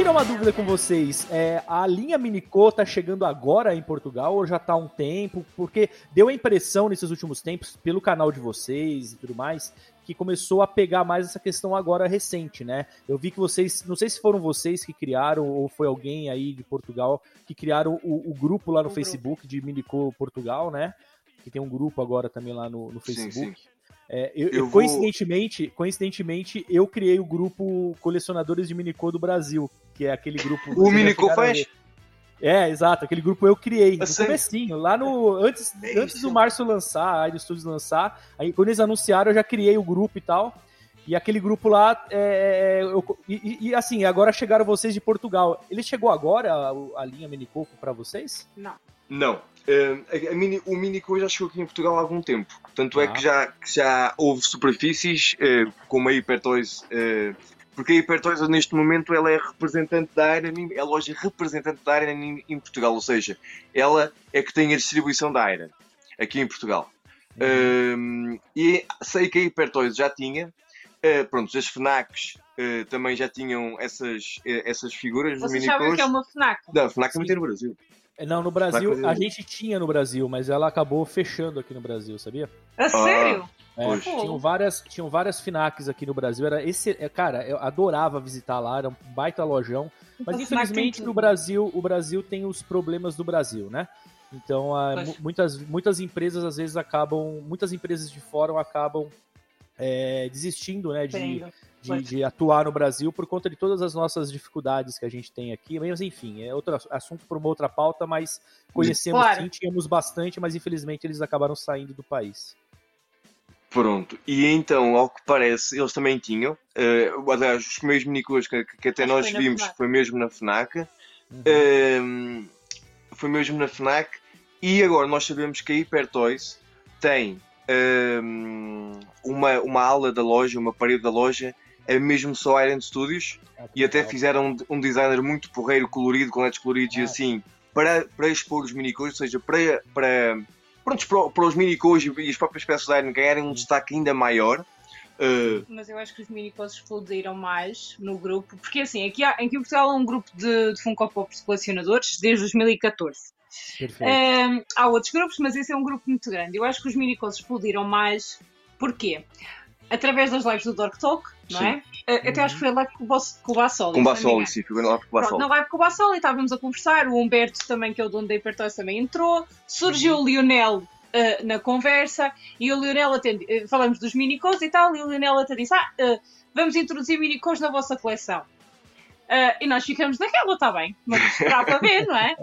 tirar uma dúvida com vocês. É, a linha Minicô tá chegando agora em Portugal ou já tá há um tempo? Porque deu a impressão nesses últimos tempos, pelo canal de vocês e tudo mais, que começou a pegar mais essa questão agora recente, né? Eu vi que vocês, não sei se foram vocês que criaram ou foi alguém aí de Portugal que criaram o, o grupo lá no Facebook de Minicô Portugal, né? Que tem um grupo agora também lá no, no Sim, Facebook. É, eu, Eu eu- vou- coincidentemente, coincidentemente, eu criei o grupo Colecionadores de Minicô do Brasil, que é aquele grupo. O Minicô faz? É, exato, aquele grupo eu criei, A no comecinho, lá no. Antes, É antes do Márcio lançar, a Idle Studios lançar, aí quando eles anunciaram, eu já criei o grupo e tal. E aquele grupo lá, é, eu- e, e- assim, agora chegaram vocês de Portugal. Ele chegou agora, a, a linha Minicoco, pra vocês? Não. Não. Eh, a- a mini- o Minico já chegou aqui em Portugal há algum tempo. Tanto é Ah. que já, que já houve superfícies, eh, como a Hypertoys, eh, Porque a Hipertoys neste momento ela é representante da Iron, é a loja representante da Iron em, em Portugal, ou seja, ela é que tem a distribuição da Iron aqui em Portugal. Um, e sei que a Hipertoys já tinha, uh, pronto, as FNACs uh, também já tinham essas, uh, essas figuras Vocês sabem o que é uma FNAC? Não, a FNAC também tem no Brasil. Não, no Brasil, a gente tinha no Brasil, mas ela acabou fechando aqui no Brasil, sabia? A sério? É, tinham várias, tinham várias Finacs aqui no Brasil. Era esse, é, cara, eu adorava visitar lá, era um baita lojão. Mas Uma FNAC infelizmente no. Brasil, o Brasil tem os problemas do Brasil, né? Então, ah, muitas, muitas empresas às vezes acabam, muitas empresas de fora acabam é, desistindo, né, de. De, de atuar no Brasil por conta de todas as nossas dificuldades que a gente tem aqui. Mas enfim, é outro ass- assunto para uma outra pauta, mas conhecemos Claro. sim, tínhamos bastante, mas infelizmente eles acabaram saindo do país. Pronto, e então, ao que parece, eles também tinham. eh, aliás, os primeiros minicos que, que até Acho nós foi vimos FNAC. foi mesmo na FNAC. Uhum. Um, foi mesmo na FNAC e agora nós sabemos que a Hypertoys tem um, uma, uma ala da loja, uma parede da loja, é mesmo só Iron Studios que e até fizeram um, um designer muito porreiro, colorido, com LEDs coloridos e Ah. assim, para, para expor os minicos, ou seja, para, para, prontos, para, para os minicos e, e as próprias peças da Iron ganharem um destaque ainda maior. Uh, Mas eu acho que os minicos explodiram mais no grupo, porque assim, aqui, há, aqui em Portugal há um grupo de, de Funko Pops colecionadores desde 2014. Perfeito. Ahm, há outros grupos, mas esse é um grupo muito grande. Eu acho que os minicos explodiram mais, porquê? Através das lives do Dark Talk, não é? Até acho que foi live com o Bas- com o Bassoli. com engano. sim, ficou lá por Pronto, Bassoli. na live com o Bassoli estávamos a conversar, o Humberto também, que é o dono da Hypertoys, também entrou, surgiu o Lionel ah, na conversa e o Lionel até, eh, falamos dos minicos e tal, e o Lionel até disse, ah, ah, vamos introduzir minicos na vossa coleção. Ah, e nós ficamos naquela, está bem, mas esperar para ver, não é?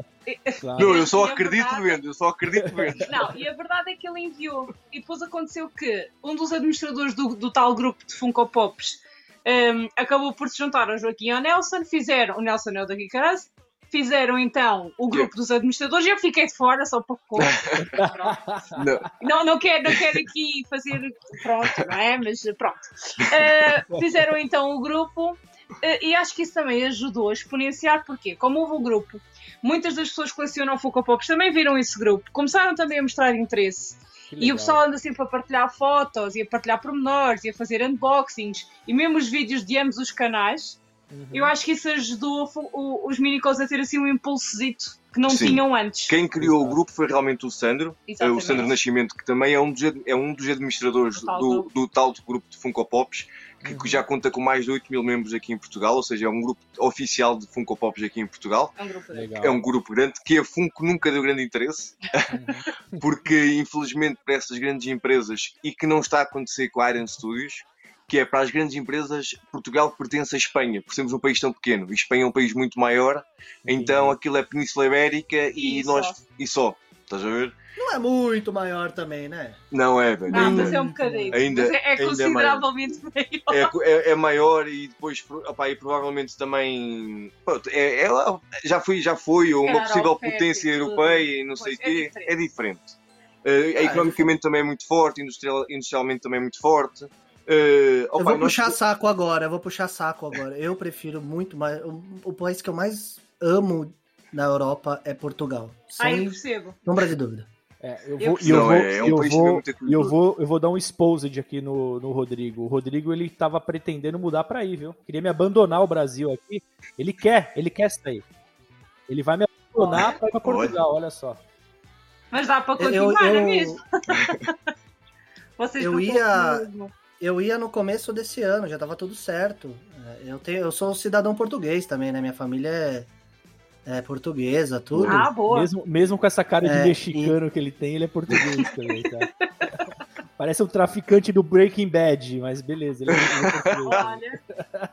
Claro. Não, eu só acredito verdade- vendo, eu só acredito vendo. (laughs) Não, e a verdade é que ele enviou. E depois aconteceu que um dos administradores do, do tal grupo de Funko Pops hum, acabou por se juntar ao Joaquim e ao Nelson. Fizeram, o Nelson é o da Kikaraz, fizeram então o grupo dos administradores e eu fiquei de fora só para cor. (laughs) Não, Não, não quero, não quero aqui fazer. Pronto, não é? Mas pronto. Uh, fizeram então o grupo uh, e acho que isso também ajudou a exponenciar, porque como houve o grupo, muitas das pessoas que colecionam Funko Pops também viram esse grupo, começaram também a mostrar interesse. E o pessoal anda sempre a partilhar fotos e a partilhar pormenores e a fazer unboxings e mesmo os vídeos de ambos os canais. Uhum. Eu acho que isso ajudou o- o- os minicos a ter assim um impulsozito que não Sim. tinham antes. Quem criou o grupo foi realmente o Sandro, eh, o Exatamente. Sandro Nascimento, que também é um dos, é um dos administradores Do tal do, grupo. do tal grupo de Funko Pops, que Uhum. já conta com mais de 8 mil membros aqui em Portugal, ou seja, é um grupo oficial de Funko Pops aqui em Portugal. É um grupo. É um grupo grande que a Funko nunca deu grande interesse, Uhum. (laughs) (laughs) porque infelizmente para essas grandes empresas e que não está a acontecer com a Iron Studios, que é para as grandes empresas, Portugal pertence à Espanha, por sermos um país tão pequeno. E Espanha é um país muito maior, então aquilo é Península Ibérica e, E nós. só. E só. Estás a ver? Não é muito maior também, né? Não é, velho. Ah, ainda, mas é um bocadinho. ainda- é, é ainda consideravelmente maior. é, co- é- é maior e depois opá, e provavelmente também pronto, é, é lá- já foi já foi uma possível potência tudo. europeia e não sei o Pois, é quê diferente. é diferente Eh, Ah, é economicamente também é muito forte industrial, industrialmente também é muito forte Eh, Eu opá, vou nós- puxar saco agora, eu vou puxar saco agora. Eu prefiro muito mais. O, o país que eu mais amo na Europa é Portugal. Ai, eu Sem percebo. sombra de dúvida. É, eu Eu vou, e eu vou, é- é um eu vou, e eu vou, eu vou dar um exposed aqui no, no Rodrigo. O Rodrigo ele tava pretendendo mudar pra aí, viu? Queria me abandonar o Brasil aqui. Ele quer, ele quer sair. Ele vai me abandonar pra ir pra Portugal, olha só. Mas dá para Eu, continuar, não é eu, mesmo? (laughs) Vocês eu ia- mesmo. eu ia no começo desse ano, já tava tudo certo. Eu, tenho, eu sou cidadão português também, né? Minha família é, é portuguesa, tudo. Ah, boa. Mesmo, mesmo com essa cara de É, mexicano que ele tem, ele é português também, tá? (laughs) Parece um traficante do Breaking Bad, mas beleza, ele é,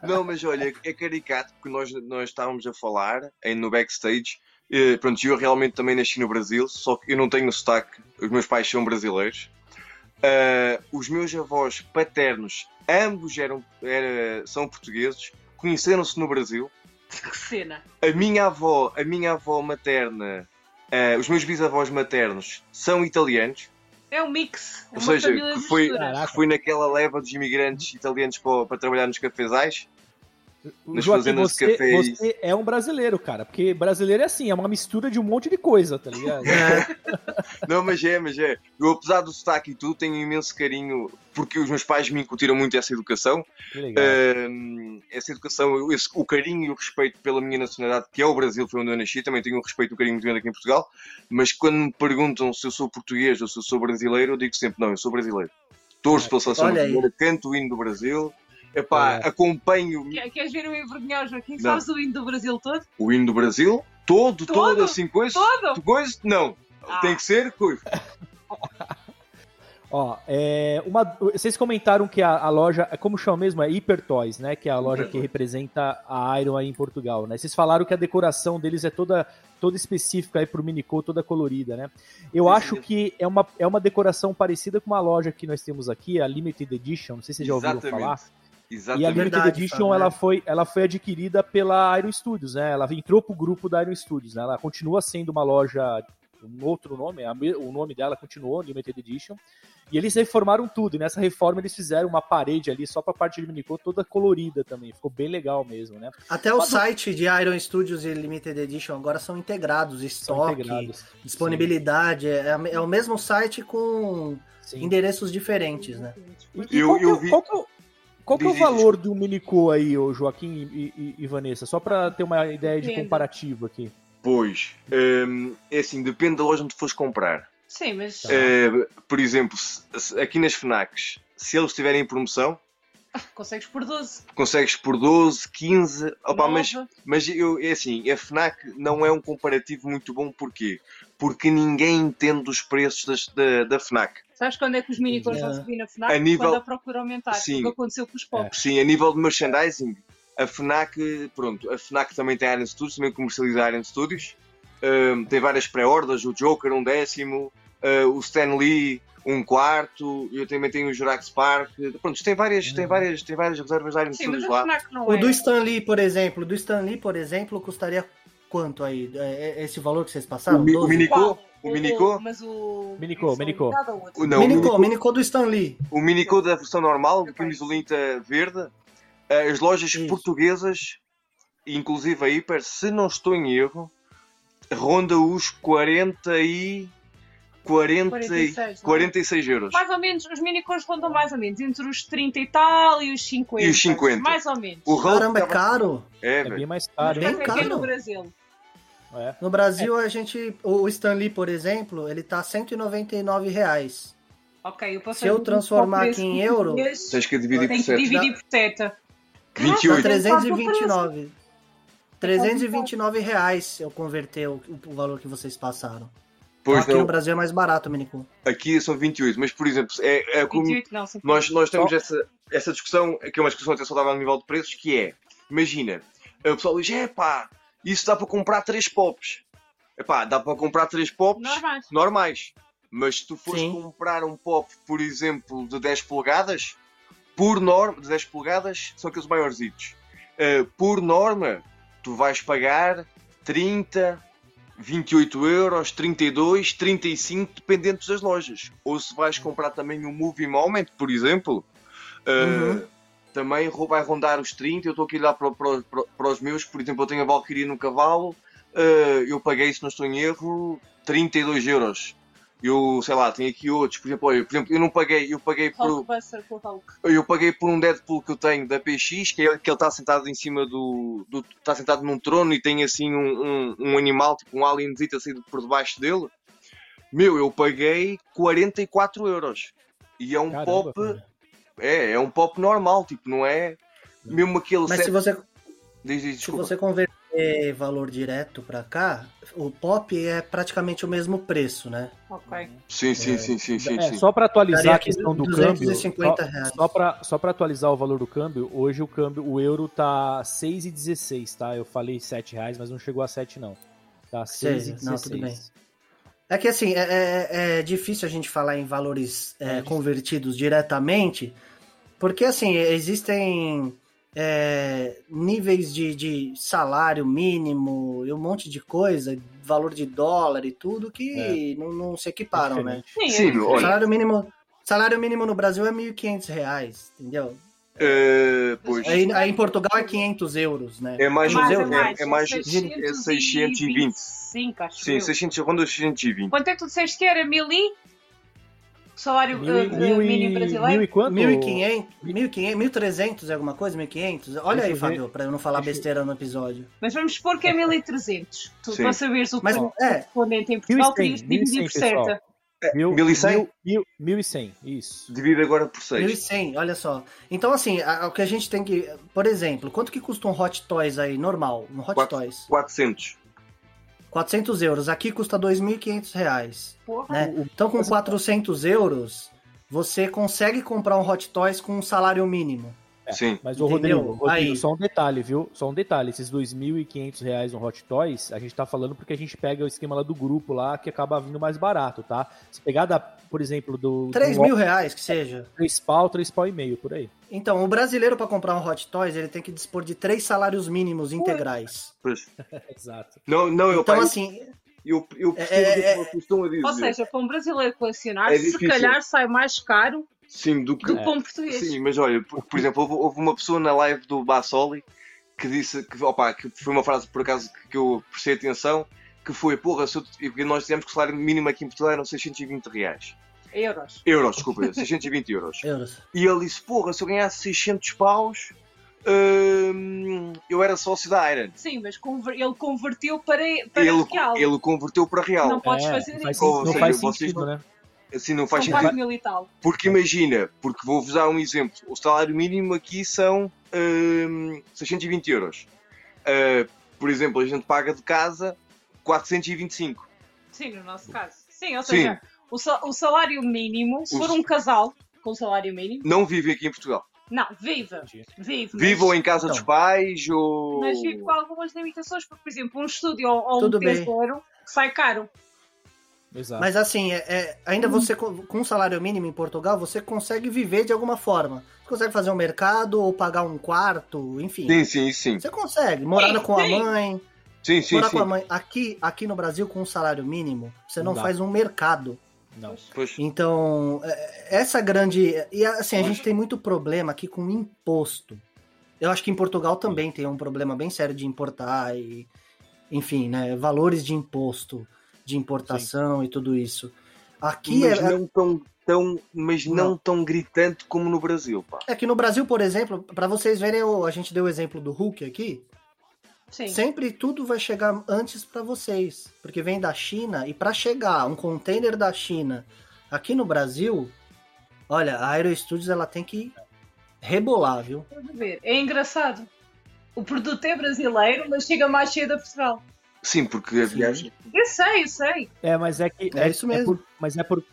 Não, mas olha, é caricato porque nós, nós estávamos a falar aí no backstage. eh, pronto, eu realmente também nasci no Brasil, só que eu não tenho sotaque, os meus pais são brasileiros. Ah, os meus avós paternos, ambos eram, era- são portugueses, conheceram-se no Brasil. (laughs) que cena. A minha avó, a minha avó materna, ah, os meus bisavós maternos são italianos, É um mix. É ou uma seja, que foi, que foi naquela leva dos imigrantes italianos para, para trabalhar nos cafezais. Nas Joaquim, você, você é um brasileiro, cara. Porque brasileiro é assim, é uma mistura de um monte de coisa, tá ligado? (laughs) Não, mas é, mas é. Eu, apesar do sotaque e tudo, tenho um imenso carinho, porque os meus pais me incutiram muito essa educação. Que legal. Hum, essa educação, esse- o carinho e o respeito pela minha nacionalidade, que é o Brasil, foi onde eu nasci, também tenho um respeito e um carinho muito grande aqui em Portugal. Mas quando me perguntam se eu sou português ou se eu sou brasileiro, eu digo sempre: não, eu sou brasileiro. Torço pela seleção brasileira, canto o hino do Brasil, epá, É. acompanho Quer- Queres ver o envergonhar, Joaquim? Não. Sabes o hino do Brasil todo? o hino do Brasil, todo, todo, Todo? assim, coisa. Todo? Coisa? Não. Ah. Tem que ser coisa. (laughs) Ó, é, uma, vocês comentaram que a, a loja, como chama mesmo? É Hyper Toys, né? Que é a loja que representa a Iron aí em Portugal, né? Vocês falaram que a decoração deles é toda, toda específica aí pro Minicô, toda colorida, né? Eu Sim, acho que é uma, é uma decoração parecida com uma loja que nós temos aqui, a Limited Edition, não sei se vocês já ouviram falar. E a Exatamente. Limited Verdade, Edition ela, né? foi, ela foi adquirida pela Iron Studios, né? Ela entrou pro grupo da Iron Studios, né? Ela continua sendo uma loja, um outro nome, a o nome dela continuou, Limited Edition. E eles reformaram tudo, e nessa reforma eles fizeram uma parede ali só pra parte de Minicô toda colorida também. Ficou bem legal mesmo, né? Até o Mas o- site de Iron Studios e Limited Edition agora são integrados, São estoque, integrados. disponibilidade, é, é o mesmo site com Sim. endereços diferentes, né? E, e Eu- qual é eu o- vi- qual é qual que é o valor do Minicô aí, ô Joaquim e, e- e Vanessa? Só pra ter uma ideia de comparativo aqui. Pois, hum, é assim, depende da loja onde fores comprar. Sim, mas. Eh, por exemplo, aqui nas FNACs, se eles estiverem em promoção, (laughs) consegues por 12. consegues por 12, 15, opa, mas, mas eu, é assim, a FNAC não é um comparativo muito bom, porquê? Porque ninguém entende os preços das- da, da FNAC. Sabes quando é que os minicons vão É. subir na FNAC? A nível- Quando a procura aumentar. Sim. O que aconteceu com os pobres. Sim, a nível de merchandising, a FNAC, pronto, a FNAC também tem Iron Studios, também comercializa Iron Studios. Hum, tem várias pré-orders, o Joker um décimo, uh, o Stan Lee um quarto, eu também tenho o Jurassic Park. Pronto, tem várias, tem várias, tem várias reservas de Iron Sim, mas Studios a lá. FNAC não O é. do Stan Lee, por exemplo, do Stan Lee, por exemplo, custaria quanto aí? É- é Esse valor que vocês passaram? O mi- o 12? mini- Qual? o Minicô? Mas o. Minicô, Minicô. O- Não, Minicô, Minicô- Minicô do Stan Lee. O Minicô da versão normal, de camisolita verde, eh, as lojas Isso. portuguesas, inclusive a Hiper, se não estou em erro, ronda os 40 e 40 46, não é? 46 euros. Mais ou menos, os minicons rondam mais ou menos entre os 30 e tal e os 50. E os 50. Mais ou menos. O Caramba, é caro. É, É velho. bem mais caro, bem é é caro. no Brasil? É. No Brasil, a gente. O Stan Lee, por exemplo, ele tá 199 reais. Ok, eu Se eu transformar aqui em euro, Tens que dividir Tem por que 7. dividir por teta. 28. Tá Caraca, 329. 329 reais eu converter o, o valor que vocês passaram. Pois aqui não, no Brasil é mais barato, Minicô. aqui são 28, mas por exemplo, é, é como 28 não, 50. nós, nós temos essa, essa discussão, que é uma discussão até saudável a nível de preços, que é, imagina, o pessoal diz, é pá, isso dá para comprar 3 pops. É pá, dá para comprar 3 pops Normais. normais. Mas se tu fores Sim. comprar um pop, por exemplo, de 10 polegadas, por norma, de 10 polegadas, são aqueles maiores Uh, por norma, tu vais pagar 30, 28 euros, 32, 35, dependendo das lojas. Ou se vais comprar também um Movie Moment, por exemplo, uh, Uhum. Também vai rondar os 30. Eu estou aqui a olhar para, para, para, os meus, por exemplo, eu tenho a Valkyrie no cavalo, uh, eu paguei, se não estou em erro, 32 euros. Eu, sei lá, tenho aqui outros, por exemplo, olha, por exemplo, eu não paguei, eu paguei por, eu paguei por um Deadpool que eu tenho da PX, que é que ele está sentado em cima do. do está sentado num trono e tem assim um, um, um animal, tipo um alienzito assim por debaixo dele. Meu, eu paguei 44 euros. E é um Caramba, pop. cara. É, é um pop normal, tipo, não é mesmo aquele. Mas set- se você, Diz, diz, se você converter valor direto pra cá, o pop é praticamente o mesmo preço, né? Ok. Sim, sim, sim, sim, sim. É, sim. só para atualizar Daria a questão do 250 câmbio, reais. só, para só pra atualizar o valor do câmbio, hoje o câmbio, o euro tá 6,16, tá? Eu falei 7 reais, mas não chegou a 7 não. Tá Sei, 6,16. não, tudo bem. É que assim, é, é- é difícil a gente falar em valores é, É. convertidos diretamente, porque assim, existem é, níveis de, de salário mínimo e um monte de coisa, valor de dólar e tudo, que não, não se equiparam, né? Diferente. Sim, Sim, é olha. Salário mínimo, salário mínimo no Brasil é 1.500 reais, entendeu? Eh, pois. Aí, aí em Portugal é 500 euros, né? É mais, Mais, euros? é mais. é, é mais são é 620. 625, acho Sim, eu. 600, ronda 620. Quanto é que tu disseste que era? Mil e? Salário Mil, e- uh, mil, mínimo e, brasileiro? mil e quanto? 1.500, 1.500, 1.300 é alguma coisa? 1.500? Olha Deixa aí. Fábio, pra eu não falar Deixa besteira no episódio. Mas vamos supor que é 1300. Tu, Sim. para saberes o Mas, é, correspondente em Portugal, 1.100, terias de dividir por 1.100, certa. Mil, 1100? mil, mil, mil e cem, isso. Divide agora por 6. 1.100, olha só. Então, assim, a- o que a gente tem que... Por exemplo, quanto que custa um Hot Toys aí, normal? Um Hot Quatro. Toys? 400. 400 euros. Aqui custa 2.500 reais. Porra. Né? Então, com 400 euros, você consegue comprar um Hot Toys com um salário mínimo. Sim. Mas, o? Rodrigo, Rodrigo só um detalhe, viu? Só um detalhe. Esses 2.500 reais no Hot Toys, a gente tá falando porque a gente pega o esquema lá do grupo lá, que acaba vindo mais barato, tá? Se pegar, da, por exemplo, do... 3 do mil reais, que seja. 3 pau, 3 pau e meio, por aí. Então, o brasileiro, para comprar um Hot Toys, ele tem que dispor de três salários mínimos integrais. (laughs) Exato. Não, não, eu, Então, pá, assim, eu, eu é- percebo o que é- vocês estão a dizer. Ou seja, para um brasileiro colecionar, É se calhar sai mais caro Sim, do que. do um português. Sim, mas olha, por, por exemplo, houve, houve uma pessoa na live do Bassoli que disse que, opa, que foi uma frase por acaso que, que eu prestei atenção, que foi, porra, se eu- porque nós dizemos que o salário mínimo aqui em Portugal eram 620 reais. Euros. Euros, desculpa, 620 euros. euros. E ele disse, porra, se eu ganhasse 600 paus, hum, eu era sócio da Iron. Sim, mas conver- ele converteu para, para Ele, real. ele converteu para real. Não podes É, fazer não faz, isso. Não seja, faz vocês sentido, não- né? Assim não faz São sentido. 4 mil e tal. Porque imagina, porque vou-vos dar um exemplo. O salário mínimo aqui são hum, 620 euros. Uh, por exemplo, a gente paga de casa 425. Sim, no nosso caso. Sim, ou Sim. seja, o, sa- o salário mínimo, se for um casal com salário mínimo, Não vive aqui em Portugal. não, vive. Vive. mas- Vive ou em casa dos Então. pais ou. Mas vive com algumas limitações, porque, por exemplo, um estúdio ou, ou um tesouro sai caro. Exato. Mas assim, é, é- ainda você com com um salário mínimo em Portugal, você consegue viver de alguma forma. Você consegue fazer um mercado ou pagar um quarto, enfim. Sim, sim, sim. Você consegue. Morar Sim, com a mãe. Sim, sim, morar sim. com a mãe. Aqui, aqui no Brasil, com um salário mínimo, você não Não faz um mercado. Não. Então, é- essa grande. E assim, a gente tem muito problema aqui com imposto. Eu acho que em Portugal também tem um problema bem sério de importar e, enfim, né? Valores de imposto, de importação e tudo isso. Aqui Mas é, não tão, tão, mas não, Não. tão gritante como no Brasil, pá. é que no Brasil, por exemplo, para vocês verem, o- a gente deu o exemplo do Hulk aqui. Sim. Sempre tudo vai chegar antes para vocês, porque vem da China e para chegar um container da China aqui no Brasil, olha, a Aero Studios ela tem que rebolar, viu? É engraçado. O produto é brasileiro, mas chega mais cedo a Portugal. Sim, porque a Sim. viagem. Eu sei, eu sei. É, mas é que. É isso mesmo. por- mas é por.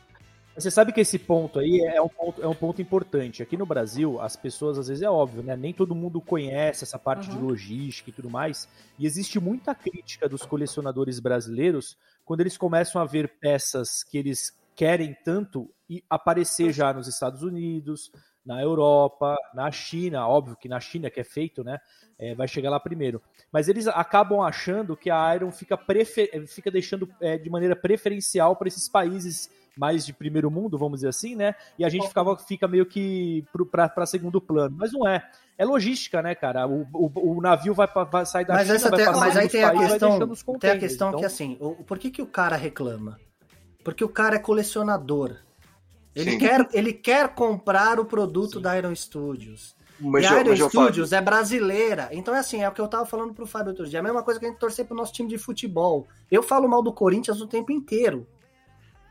Você sabe que esse ponto aí é um ponto, é um ponto importante. Aqui no Brasil, as pessoas, às vezes é óbvio, né? Nem todo mundo conhece essa parte de Uhum. logística e tudo mais. E existe muita crítica dos colecionadores brasileiros quando eles começam a ver peças que eles querem tanto e aparecer já nos Estados Unidos, na Europa, na China, óbvio que na China que é feito, né? é, vai chegar lá primeiro. Mas eles acabam achando que a Iron fica, prefer- fica deixando é, de maneira preferencial para esses países mais de primeiro mundo, vamos dizer assim, né? E a gente ficava, fica meio que para segundo plano. Mas não é. É logística, né, cara? O, o, o navio vai, pra- vai sair da Mas, China, essa vai tem- mas aí tem a países, vai questão, tem a questão Então, que assim, o, por que, que o cara reclama? Porque o cara é colecionador. Ele Sim. quer, ele quer comprar o produto da Iron Studios. Mas, e a Iron Studios é brasileira. Então é assim, é o que eu tava falando pro Fábio outro dia. É a mesma coisa que a gente torcer pro nosso time de futebol. Eu falo mal do Corinthians o tempo inteiro.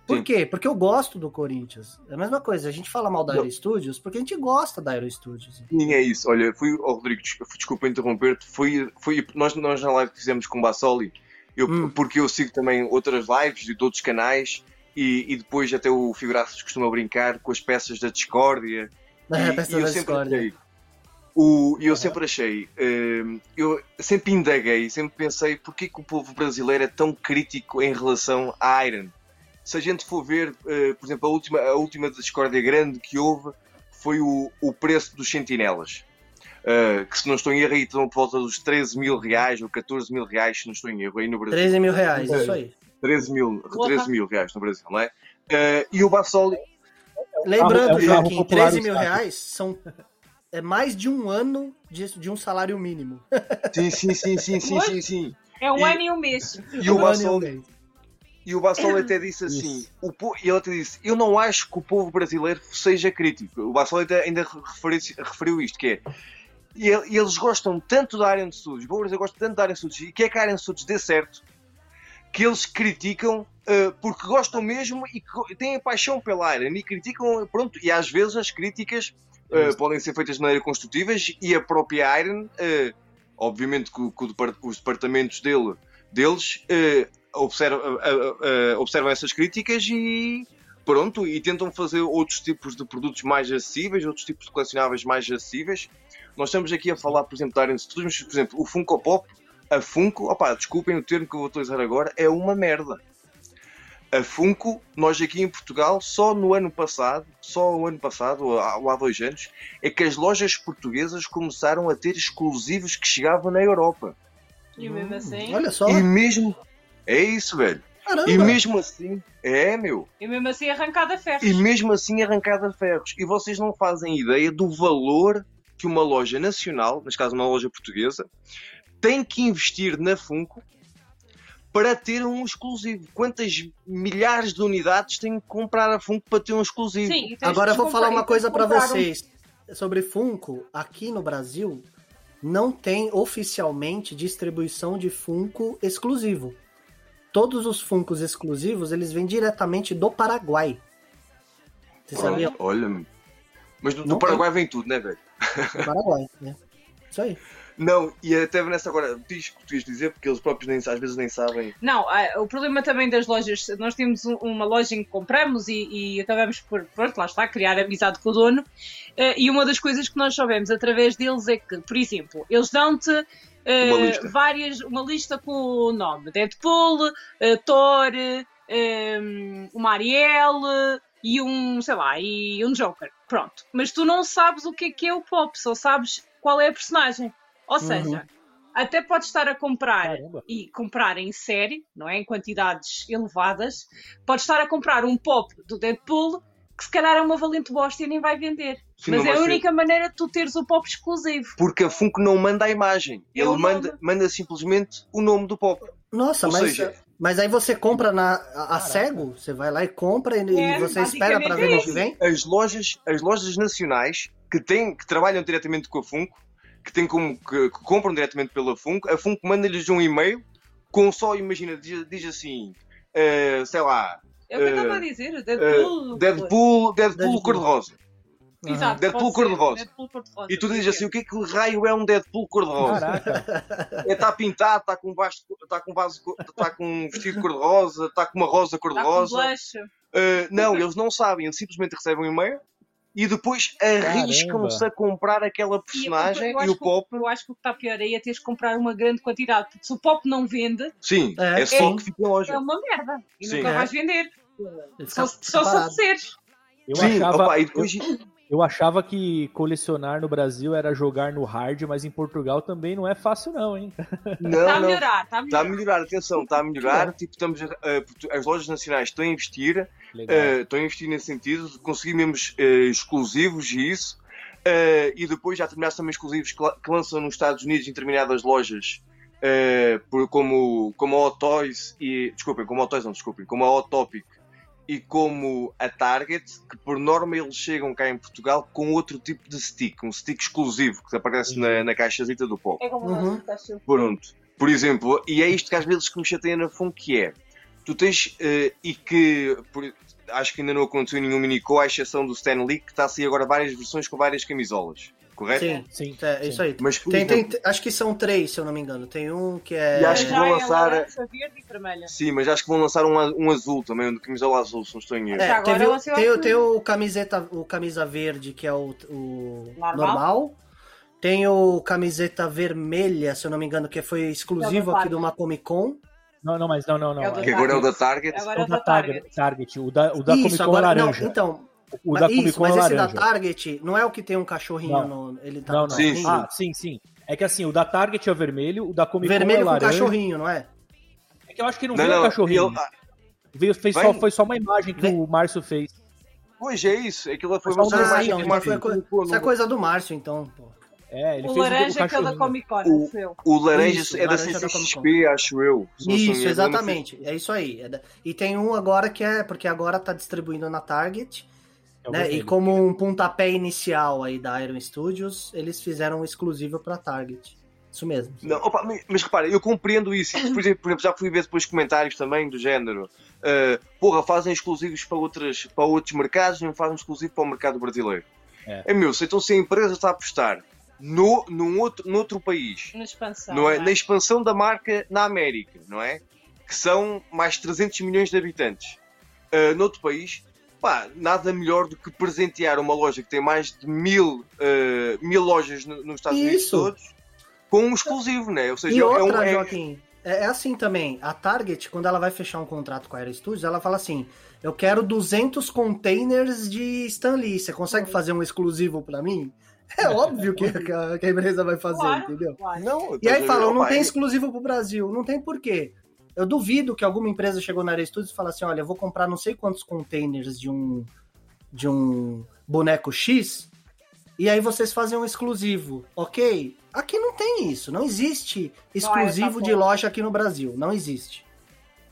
Por Sim. quê? Porque eu gosto do Corinthians. É a mesma coisa, a gente fala mal da. Aero Studios porque a gente gosta da Aero Studios. Sim, é isso. Olha, fui, oh, Rodrigo, des- desculpa interromper-te. Foi, foi, nós, nós na live que fizemos com o Bassoli, eu, Hum. porque eu sigo também outras lives de outros canais e, e depois até o Figuraços costuma brincar com as peças da discórdia. (laughs) É, E- peça e eu da sempre discórdia. achei, o, e eu sempre achei, hum, eu sempre indaguei, sempre pensei porque que o povo brasileiro é tão crítico em relação à Iron. Se a gente for ver, eh, por exemplo, a última, a última discórdia grande que houve foi o, o preço dos sentinelas. Uh, que se não estou em erro aí estão por volta dos 13 mil reais ou 14 mil reais, se não estou em erro aí no Brasil. 13 mil reais, É. isso aí. 13 mil, Porra. 13 mil reais no Brasil, não é? Uh, e o Bassoli, Lembrando, é Joaquim, popular 13 do mil Estado. reais são é mais de um ano de, de um salário mínimo. (laughs) Sim, sim, sim, sim, sim, sim, sim. É um E- ano e um mês. E o ano e o Bassol até disse assim, Isso. o po- e ele até disse, eu não acho que o povo brasileiro seja crítico. O Bassol até ainda referiu, referiu isto, que é, e ele- e eles gostam tanto da área de estudos, o povo brasileiro gosta tanto da área de estudos, e quer que a área de estudos dê certo, que eles criticam eh, porque gostam mesmo e têm paixão pela área, e criticam, pronto, e às vezes as críticas eh, podem ser feitas de maneira construtivas e a própria Iron, eh, obviamente que, os departamentos dele, deles eh, observam, essas críticas e pronto, e tentam fazer outros tipos de produtos mais acessíveis, outros tipos de colecionáveis mais acessíveis. Nós estamos aqui a falar, por exemplo, da de estudos, mas, por exemplo, o Funko Pop, a Funko, opá, desculpem o termo que eu vou utilizar agora, é uma merda. A Funko, nós aqui em Portugal, só no ano passado, só o ano passado, ou há, ou há dois anos, é que as lojas portuguesas começaram a ter exclusivos que chegavam na Europa. E mesmo assim, Olha só. E mesmo. É isso, velho. Caramba. E mesmo assim. É, meu. e mesmo assim arrancada a ferros. E mesmo assim arrancada a ferros. E vocês não fazem ideia do valor que uma loja nacional, neste caso uma loja portuguesa, tem que investir na Funko para ter um exclusivo. Quantas milhares de unidades tem que comprar a Funko para ter um exclusivo? Sim, e tens Agora vou falar uma coisa um- vocês. Sobre Funko, aqui no Brasil, não tem oficialmente distribuição de Funko exclusivo. Todos os Funkos exclusivos, eles vêm diretamente do Paraguai. Você sabia? Olha. Mas do, do Paraguai vem tudo, né, velho? Do Paraguai, né? Isso aí. Não, e até nessa agora, diz que tu ias dizer, porque eles próprios nem, às vezes nem sabem. Não, ah, o problema também das lojas, nós temos um- uma loja em que compramos e, e acabamos por, pronto, lá está, criar amizade com o dono. Eh, e uma das coisas que nós sabemos através deles é que, por exemplo, eles dão-te eh, Uma lista. várias, uma lista com o nome Deadpool, eh, Thor, uma Ariel e um, sei lá, e um Joker. Pronto. Mas tu não sabes o que é que é o Pop, só sabes qual é a personagem. Ou seja, até podes estar a comprar Caramba. e comprar em série, não é? Em quantidades elevadas, pode estar a comprar um pop do Deadpool que se calhar é uma valente bosta e nem vai vender. Sim, Mas é a vai ser. única maneira de tu teres o pop exclusivo. Porque a Funko não manda a imagem. É Ele o manda, manda simplesmente o nome do pop. Nossa, Ou mas, seja- mas aí você compra na, a, a cego? Você vai lá e compra e, e É, você espera basicamente ver é no que vem? As lojas, as lojas nacionais que, têm, que trabalham diretamente com a Funko, que, têm como, que, que compram diretamente pela Funko, a Funko manda-lhes um e-mail com só, imagina, diz, diz assim, eh, sei lá, É o que eu Eh, estava a dizer. eh, Deadpool. Deadpool, Deadpool, Deadpool. cor-de-rosa. Exato, Deadpool cor-de-rosa. Deadpool cor-de-rosa. E tu dizes assim, o que é que raio é um Deadpool cor-de-rosa? Caraca. É, está pintado, está com, vaso, está com, vaso, está com um vestido cor-de-rosa, está com uma rosa Está com cor-de-rosa. blush. Uh, não, eles não sabem, eles simplesmente recebem um e-mail e depois arriscam-se a comprar aquela personagem eu e, acho o que pop. Eu acho que o que está pior aí é teres que comprar uma grande quantidade. Porque se o pop não vende, Sim, É, é, só sim. que fica loja. é uma merda. E Sim. nunca É. vais vender. Só, só se ofereceres. Eu Sim, achava, opa, e depois. eu achava que colecionar no Brasil era jogar no hard, mas em Portugal também não é fácil, não, hein? Não, Está a melhorar, está a Está a melhorar. melhorar, atenção, está a melhorar. Tipo, estamos a- as lojas nacionais estão a investir, eh, estão a investir nesse sentido, de conseguir mesmo eh, exclusivos e isso. E depois já determinados também exclusivos que, la- que lançam nos Estados Unidos em determinadas lojas, por- como, como a Hot Toys e. Desculpem, como a Hot Toys, não, desculpem, como a Hot Topic e como a Target, que por norma eles chegam cá em Portugal com outro tipo de stick, um stick exclusivo que aparece na, na caixazita do pop. É como Uhum. sempre. Pronto. Por exemplo, e é isto que às vezes que me chateia na Funk, que é, tu tens, eh, e que por- acho que ainda não aconteceu nenhum minico, à exceção do Stan Lee, que está a sair agora várias versões com várias camisolas, correto? Sim, Sim, é sim. isso aí. Mas, Tem, tem, exemplo, acho que são três, se eu não me engano. Tem um que é. E acho que vão é lançar- verde e vermelha. sim, mas acho que vão lançar um, um azul também, um de camisola azul, se não estou em erro. É, o- tem, o- pro- tem o camiseta, o camisa verde, que é o, o Normal. normal. Tem o camiseta vermelha, se eu não me engano, que foi exclusivo É aqui de uma Comic Con. Não, não, mas não, não, não. É do Que agora é o da Target. Agora É é o da da Target. Target. O da, o da isso, Comic Con é agora, laranja. não, então, o da mas, Comic isso, Con é mas esse da. Target não é o que tem um cachorrinho Não. no. Ele tá Não, não. Sim, carrinho? Ah, sim, sim. É que assim, o da Target é o vermelho, o da Comic Con é Vermelho com laranja. cachorrinho, não é? É que eu acho que não, Não, veio o não, cachorrinho. ele- ah, Veio, fez Vai- só, foi só uma imagem que Vem- o Márcio fez. Pois é isso, aquilo foi Só uma um coisa desenho, mais então, então mais foi co- Isso é coisa do Márcio, então. Pô. É, ele O fez laranja o, é aquele da cachorrinho. Comic Con, O- acho eu. O laranja Isso, é da da CCXP, acho eu. Não Isso, exatamente. É isso aí. É da- E tem um agora que é. Porque agora tá distribuindo na Target. Eu né? E como um pontapé inicial aí da Iron Studios, eles fizeram um exclusivo pra Target. Isso mesmo. Não, opa, mas, repara, eu compreendo isso. (coughs) Por exemplo, por exemplo, já fui ver depois comentários também do género. ah, porra, fazem exclusivos para, outras, para outros mercados, não fazem exclusivo para o mercado brasileiro. É. É, meu, então se a empresa está a apostar no, num outro, noutro país, Na expansão. não é? não na expansão da marca na América, não é? Que são mais 300 milhões de habitantes. Ah, noutro país, pá, nada melhor do que presentear uma loja que tem mais de mil, ah, mil lojas no- nos Estados Unidos todos com um exclusivo, né? Ou seja, E é outra, um, é- Joaquim, é, é assim também. A Target, quando ela vai fechar um contrato com a Aero Studios, ela fala assim: eu quero 200 containers de Stanley. Você consegue fazer um exclusivo pra mim? É (laughs) óbvio que, que a, que a empresa vai fazer, Claro. entendeu? Claro. Não, E aí falam, não tem exclusivo pro Brasil. Não tem por quê. Eu duvido que alguma empresa chegou na Aero Studios e falou assim, olha, eu vou comprar não sei quantos containers de um de um boneco X e aí vocês fazem um exclusivo, ok? Aqui não tem isso, não existe exclusivo tá de loja aqui no Brasil, não existe.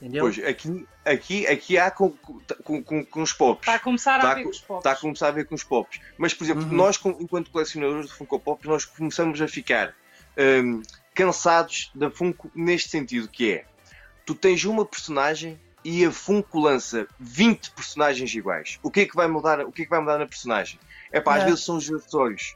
Entendeu? Pois, aqui, aqui, aqui há com, com, com, com os pops. Está a começar Tá a ver co- os povos. Está a começar a ver com os pops. Mas, por exemplo, Uhum. nós, com- enquanto colecionadores de Funko Pop, nós começamos a ficar hum, cansados da Funko neste sentido, que é, tu tens uma personagem e a Funko lança 20 personagens iguais. O que é que vai mudar, o que é que vai mudar na personagem? É pá, às É. vezes são os acessórios.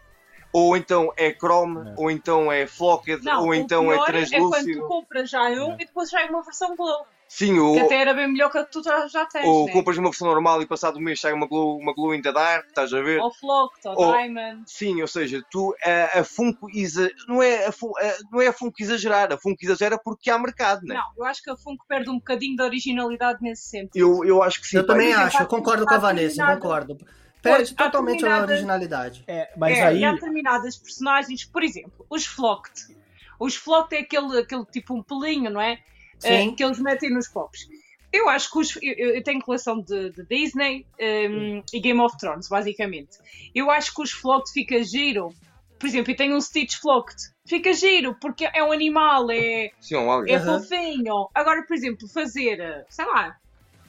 Ou então é chrome, É. ou então é flocked, Não, ou o então é pior É quando translúcido. tu compras já um É. e depois já é uma versão glow. Sim, ou, Que até era bem melhor que a que tu já tens, ou né? compras uma versão normal e passado um mês sai uma glow, uma glow in the dark, estás a ver? Ou Flocked, ou Ou- Diamond. Sim, ou seja, tu, a, a Funko exa- não, é a, a- não é a Funko exagerar, a Funko exagera porque há mercado, né? Não, eu acho que a Funko perde um bocadinho de originalidade nesse sentido. Eu, eu acho que sim. eu pá, também eu- acho, eu concordo com a Vanessa, concordo. Perde totalmente a originalidade. É, mas é, aí. e há determinadas personagens, por exemplo, os Flocked. Os Flocked é aquele, aquele tipo um pelinho, não é? Eh, Sim. que eles metem nos pops. Eu acho que os, eu, eu tenho coleção de, de Disney um, e Game of Thrones, basicamente. Eu acho que os Flocked fica giro. Por exemplo, eu tenho um Stitch Flocked. Fica giro, porque é um animal, é, Sim, um algo. é fofinho. Agora, por exemplo, fazer, eh, sei lá,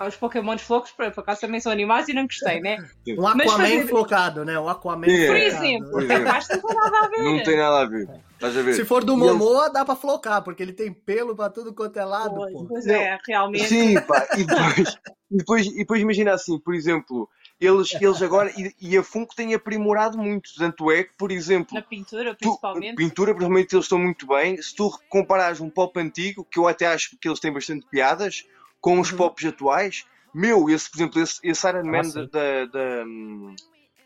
os Pokémon Flocked, por por acaso também são animais e não gostei, né? Um Aquaman fazer- flocado, né? Um Aquaman é. Por exemplo, Por eu exemplo. acho que não tem nada a ver. Não tem nada a ver. Ver? Se for do Momoa, dá pra flocar, porque ele tem pelo pra tudo quanto é lado, Pois, pô. pois é, realmente. Sim, pá, e depois, e depois, e depois imagina assim, por exemplo, eles, eles agora, e, e a Funko tem aprimorado muito, tanto é que, por exemplo, Na pintura, tu, principalmente. pintura, provavelmente eles estão muito bem. Se tu comparares um pop antigo, que eu até acho que eles têm bastante piadas, com os Uhum. pops atuais, meu, esse, por exemplo, esse, esse Iron Man sim. da, da, hum,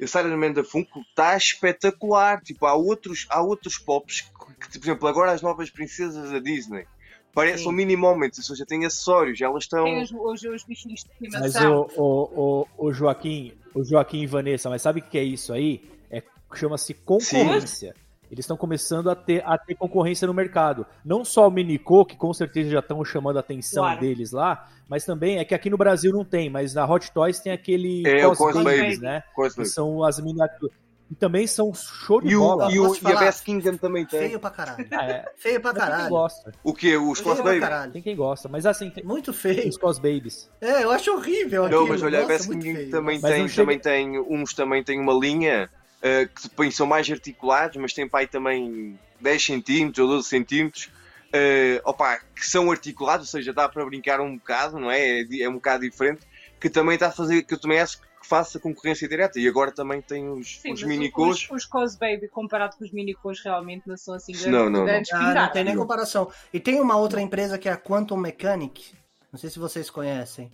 esse Iron Man da Funko está espetacular. Tipo, há outros, há outros pops que, que, por exemplo, agora as novas princesas da Disney parecem Sim. minimamente, ou seja, têm acessórios, elas estão. Tem os, os, os bichinhos de Mas estimação. o, o, o, o Joaquim, o Joaquim e Vanessa, mas sabe o que é isso aí? É chama-se concorrência. Eles estão começando a ter, a ter concorrência no mercado. Não só o Minico, que com certeza já estão chamando a atenção Claro. deles lá, mas também é que aqui no Brasil não tem, mas na Hot Toys tem aquele É, o Cos Cos Babies, Baby. né? Que são as miniaturas. E também são show de E, o, bola. e, o, Posso te e a? Best Kingdom também tem. Feio pra caralho. É, Feio pra mas tem quem caralho. gosta. O que? Os Feio Cos pra Baby? caralho. Tem quem gosta. Mas assim, tem Muito feio. os Cos Babies. É, eu acho horrível Não, aquilo. mas olha, a Best Kingdom também Mas tem, chega- também tem, uns também tem uma linha eh, que depois são mais articulados, mas tem pai também 10 centímetros ou 12 centímetros, eh, opa, que são articulados, ou seja, dá para brincar um bocado, não é? É, é um bocado diferente, que também está a fazer, que eu também acho que faça concorrência direta. E agora também tem os, Sim, os mas minicos. Os, os Cos Baby comparado com os minicos realmente não são assim Não, grandes, não, não. grandes Ah, não tem nem comparação. E tem uma outra empresa que é a Quantum Mechanic. Não sei se vocês conhecem.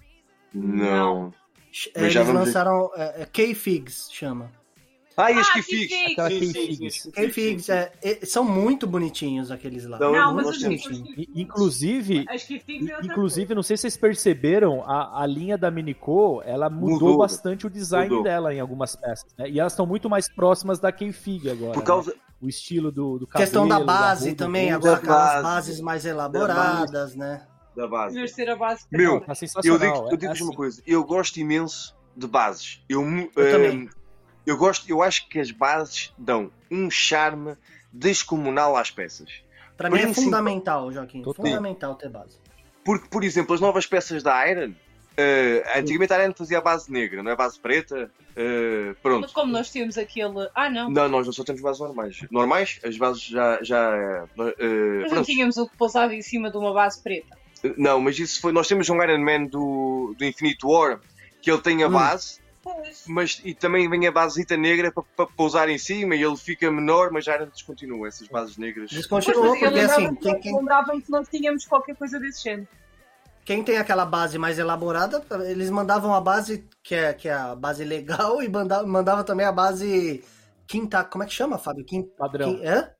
Não. Mas já Eles lançaram é K-Figs, chama. Ah, que sim. Aquela Sim, sim, sim, Figs. é, é- são muito bonitinhos aqueles lá. Não, Não, eu mas os Inclusive, é outra Inclusive, não sei se vocês perceberam, a, a linha da Minico, ela mudou, Mudou. bastante o design Mudou. dela em algumas peças, né? E elas estão muito mais próximas da K-Fig agora. Por né? causa. O estilo do, do cabelo, Questão da da base roupa, também, agora da aquelas base. bases mais elaboradas, né? Da base. coisa. ser a base Meu, Tá Eu digo, eu é digo-vos assim. uma coisa, eu gosto imenso de bases. Eu, Eu hum, também. Eu gosto, eu acho que as bases dão um charme descomunal às peças. Pra mim é fundamental, Joaquim. Total. Fundamental ter base. Porque, por exemplo, as novas peças da Iron, eh, antigamente a Iron fazia a base negra, não é base preta. eh, pronto. Mas como nós tínhamos aquele. Ah, não. Não, nós não só temos bases normais. Normais, as bases já. já eh, Mas não tínhamos o que pousava em cima de uma base preta. Não, mas isso foi. Nós temos um Iron Man do, do Infinite War que ele tem a Hum. base, Pois. mas e também vem a basita negra para, para pousar em cima e ele fica menor, mas já descontinua essas bases negras. Eu porque assim, lembrava-me quem, que- quem, lembrava-me que não tínhamos qualquer coisa desse género. quem tem aquela base mais elaborada, eles mandavam a base que é, que é a base legal e mandava, mandava também a base quinta. Como é que chama, Fábio? Quinta, Padrão. quin- hã?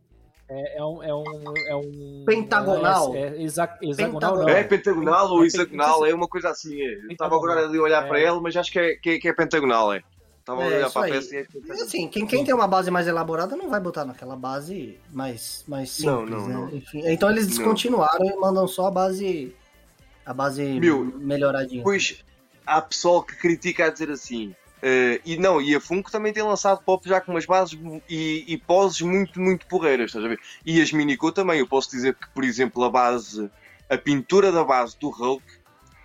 É, é um, é um. É um Pentagonal. É, é hexa- hexagonal, Pentagonal. não. É pentagonal ou É hexagonal, é uma coisa assim. é. Eu estava agora ali a olhar É. para ele, mas acho que é, que é, que é pentagonal, é. Estava a É, olhar para a peça e é pentagonal. assim, quem, quem tem uma base mais elaborada não vai botar naquela base mais, mais simples, Não, não, né? não. Enfim, então eles Não. descontinuaram e mandam só a base a base Meu, melhoradinha. Depois há pessoal que critica a dizer assim. Eh, e não, e a Funko também tem lançado pop já com umas bases e, e poses muito, muito porreiras, estás a ver? E as Minico também. Eu posso dizer que, por exemplo, a base, a pintura da base do Hulk,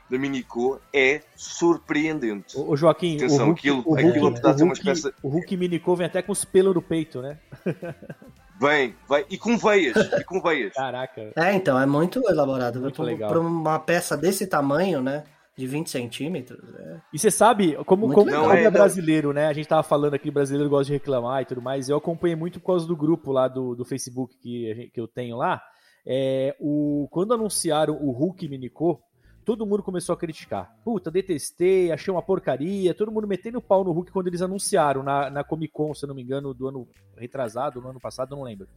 da Minico, é surpreendente. Ô, ô, Joaquim, Atenção, o Hulk, aquilo- o aquilo Hulk, apesar de ser o uma espécie- o Hulk Minicô vem até com os pelos no peito, né? (laughs) Vem, vem, e com veias, e com veias. Caraca. É, então, é muito elaborado. Muito Pra- legal. Pra uma peça desse tamanho, né? De 20 centímetros. É. E você sabe, como, Muito como, legal. como Não, é, é, brasileiro, né? A gente tava falando aqui, brasileiro gosta de reclamar e tudo mais. Eu acompanhei muito por causa do grupo lá do, do Facebook que, a gente- que eu tenho lá. É, o, quando anunciaram o Hulk Minicô, todo mundo começou a criticar. Puta, detestei, achei uma porcaria. Todo mundo metendo o pau no Hulk quando eles anunciaram na, na Comic Con, se eu não me engano, do ano retrasado, no ano passado, eu não lembro.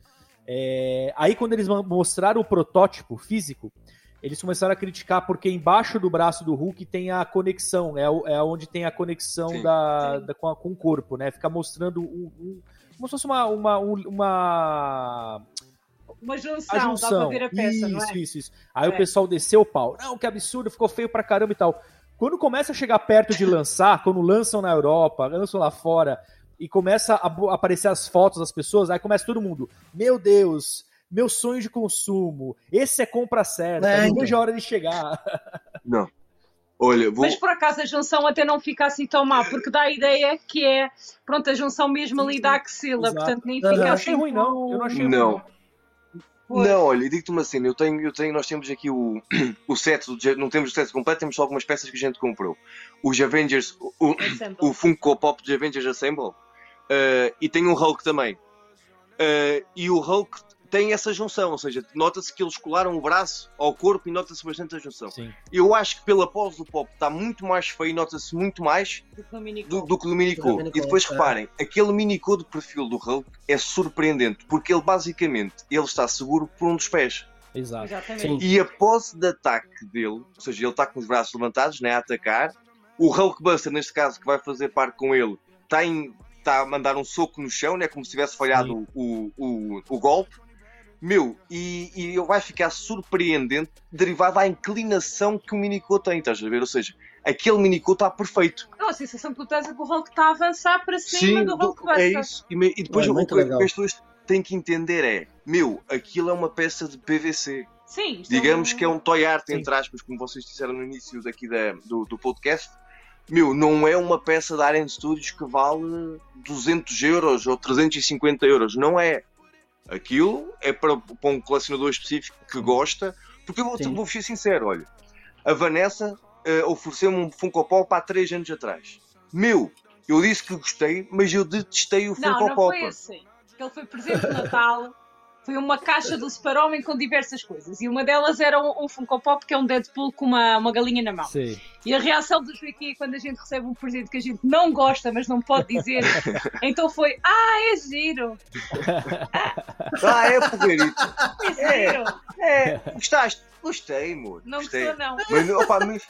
É, aí quando eles mostraram o protótipo físico, eles começaram a criticar porque embaixo do braço do Hulk tem a conexão, é, é onde tem a conexão Sim. da, Sim. da- com, a- com o corpo, né? Fica mostrando um, um- como se fosse uma, uma, um- uma Uma junção, junção. para ver a peça, isso, não é? isso, isso. Aí É. o pessoal desceu o pau. Não, que absurdo, ficou feio pra caramba e tal. Quando começa a chegar perto de lançar, (laughs) quando lançam na Europa, lançam lá fora, e começa a aparecer as fotos das pessoas, aí começa todo mundo, meu Deus, meu sonho de consumo, esse é compra certa, É, não então. vejo a hora de chegar. Não. Olha, vou. Mas por acaso a junção até não fica assim tão má, porque dá a ideia que é, pronto, a junção mesmo ali da axila, Exato. portanto nem fica Eu não assim achei ruim, não. Eu não achei Não. ruim. Pois. Não, olha, digo-te uma cena, eu tenho, eu tenho, nós temos aqui o, (coughs) o set, não temos o set completo, temos só algumas peças que a gente comprou. Os Avengers, o, o- Funko Pop de Avengers Assemble, eh, e tem um Hulk também. Eh, e o Hulk tem essa junção, ou seja, nota-se que eles colaram o braço ao corpo e nota-se bastante a junção. Sim. Eu acho que pela pose do Pop está muito mais feio, nota-se muito mais Do que do, do que do Minicô. E depois é. reparem, aquele Minicô de perfil do Hulk é surpreendente, porque ele basicamente ele está seguro por um dos pés. Exato. Exatamente. E a pose de ataque dele, ou seja, ele está com os braços levantados, né, a atacar. O Hulkbuster, neste caso, que vai fazer parte com ele, está, em- está a mandar um soco no chão, né, como se tivesse falhado o, o, o golpe. Meu, e, e ele vai ficar surpreendente derivado à inclinação que o Minicô tem, estás a ver? Ou seja, aquele Minicô está perfeito. Não, a sensação que tu tens é que o Hulk está a avançar para cima do do- Hulkbuster. é isso. E, me- e depois É o que, as pessoas têm que entender é: meu, aquilo é uma peça de PVC. Sim, isto Digamos que é um toy art, Sim. entre aspas, como vocês disseram no início daqui da- do, do podcast. Meu, não é uma peça da Aren Studios que vale 200 euros ou 350 euros. Não é. Aquilo é para, para um colecionador específico que gosta. Porque eu vou, Sim. vou ser sincero: olha, a Vanessa eh, ofereceu-me um Funko Pop há 3 anos atrás. Meu, eu disse que gostei, mas eu detestei o Não, Funko não Pop. foi assim. Ele foi presente de Natal. (laughs) Foi uma caixa do Super-Homem com diversas coisas. E uma delas era um, um Funko Pop, que é um Deadpool com uma, uma galinha na mão. Sei. E a reação do Joaquim é quando a gente recebe um presente que a gente não gosta, mas não pode dizer. então foi: Ah, é giro! (laughs) Ah, é porreirito. É giro! É, gostaste? Gostei, amor. Não gostei. gostou, não. Mas, opa, mas,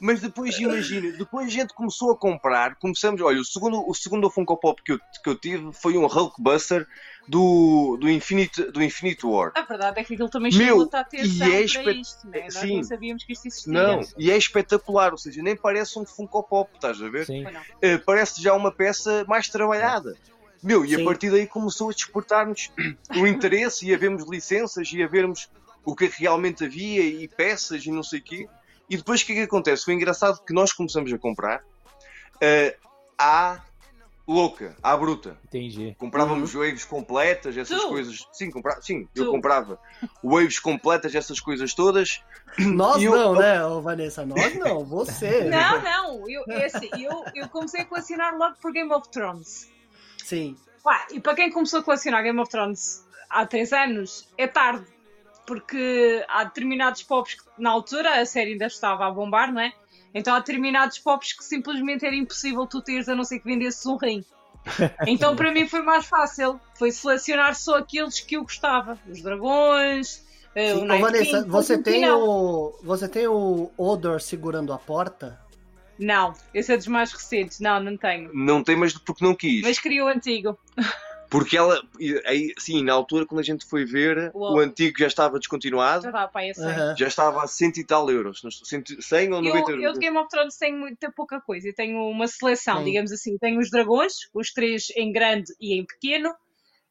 mas depois imagina, depois a gente começou a comprar, começamos, olha, o segundo, o segundo Funko Pop que eu, que eu tive foi um Hulkbuster do, do, Infinite, do Infinite War. A verdade é que aquilo também Meu, chamou a atenção e é para espe- isto, né? Nós Sim. não sabíamos que isto existia. Não, e é espetacular. Ou seja, nem parece um Funko Pop, estás a ver? Sim. Eh, parece já uma peça mais trabalhada. Meu, e Sim. a partir daí começou a despertar-nos (clears throat) o interesse e a vermos licenças e a vermos o que realmente havia e peças e não sei o quê. E depois o que é que acontece? Foi engraçado que nós começamos a comprar eh, à louca, à bruta. Entendi. Comprávamos waves completas, essas Tu? coisas. Sim, compra... Sim eu comprava waves completas, essas coisas todas. Nós eu- não, né, Vanessa? Nós não, você. (laughs) Não, não, eu, é assim, eu, eu comecei a colecionar logo por Game of Thrones. Sim. E para quem começou a colecionar Game of Thrones há 3 anos, é tarde. Porque há determinados pops que na altura a série ainda estava a bombar, não é? Então há determinados pops que simplesmente era impossível tu teres a não ser que vendesses um rim. (laughs) Então para mim foi mais fácil. Foi selecionar só aqueles que eu gostava. Os dragões, eh, Sim. o Night Vanessa, King, você tem não. o. Você tem o Odor segurando a porta? Não, esse é dos mais recentes. Não, não tenho. Não tem, mas porque não quis. Mas queria o antigo. (laughs) Porque ela, aí, sim, na altura quando a gente foi ver, Uau. o antigo já estava descontinuado, Já para aí a série. Aham. já estava a cento e tal euros, não estou- cento- 100 ou 90 Eu, eu euros. de Game of Thrones tenho muita pouca coisa. Eu tenho uma seleção, Sim. digamos assim. Tenho os dragões, os três em grande e em pequeno.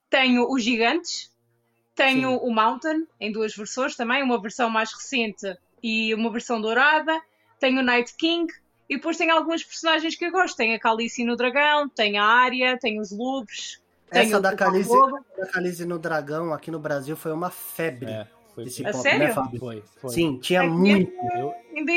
Tenho os gigantes. Tenho Sim. o Mountain, em duas versões também. Uma versão mais recente e uma versão dourada. Tenho o Night King. E depois tenho algumas personagens que eu gosto. Tenho a Calice no dragão. Tenho a Arya. Tenho os lobos. Essa da Calice, Lobo. da Calice no Dragão aqui no Brasil foi uma febre. É, foi. Esse A pop, sério? né, Fábio? Foi, foi. Sim, tinha É muito. Eu- Ainda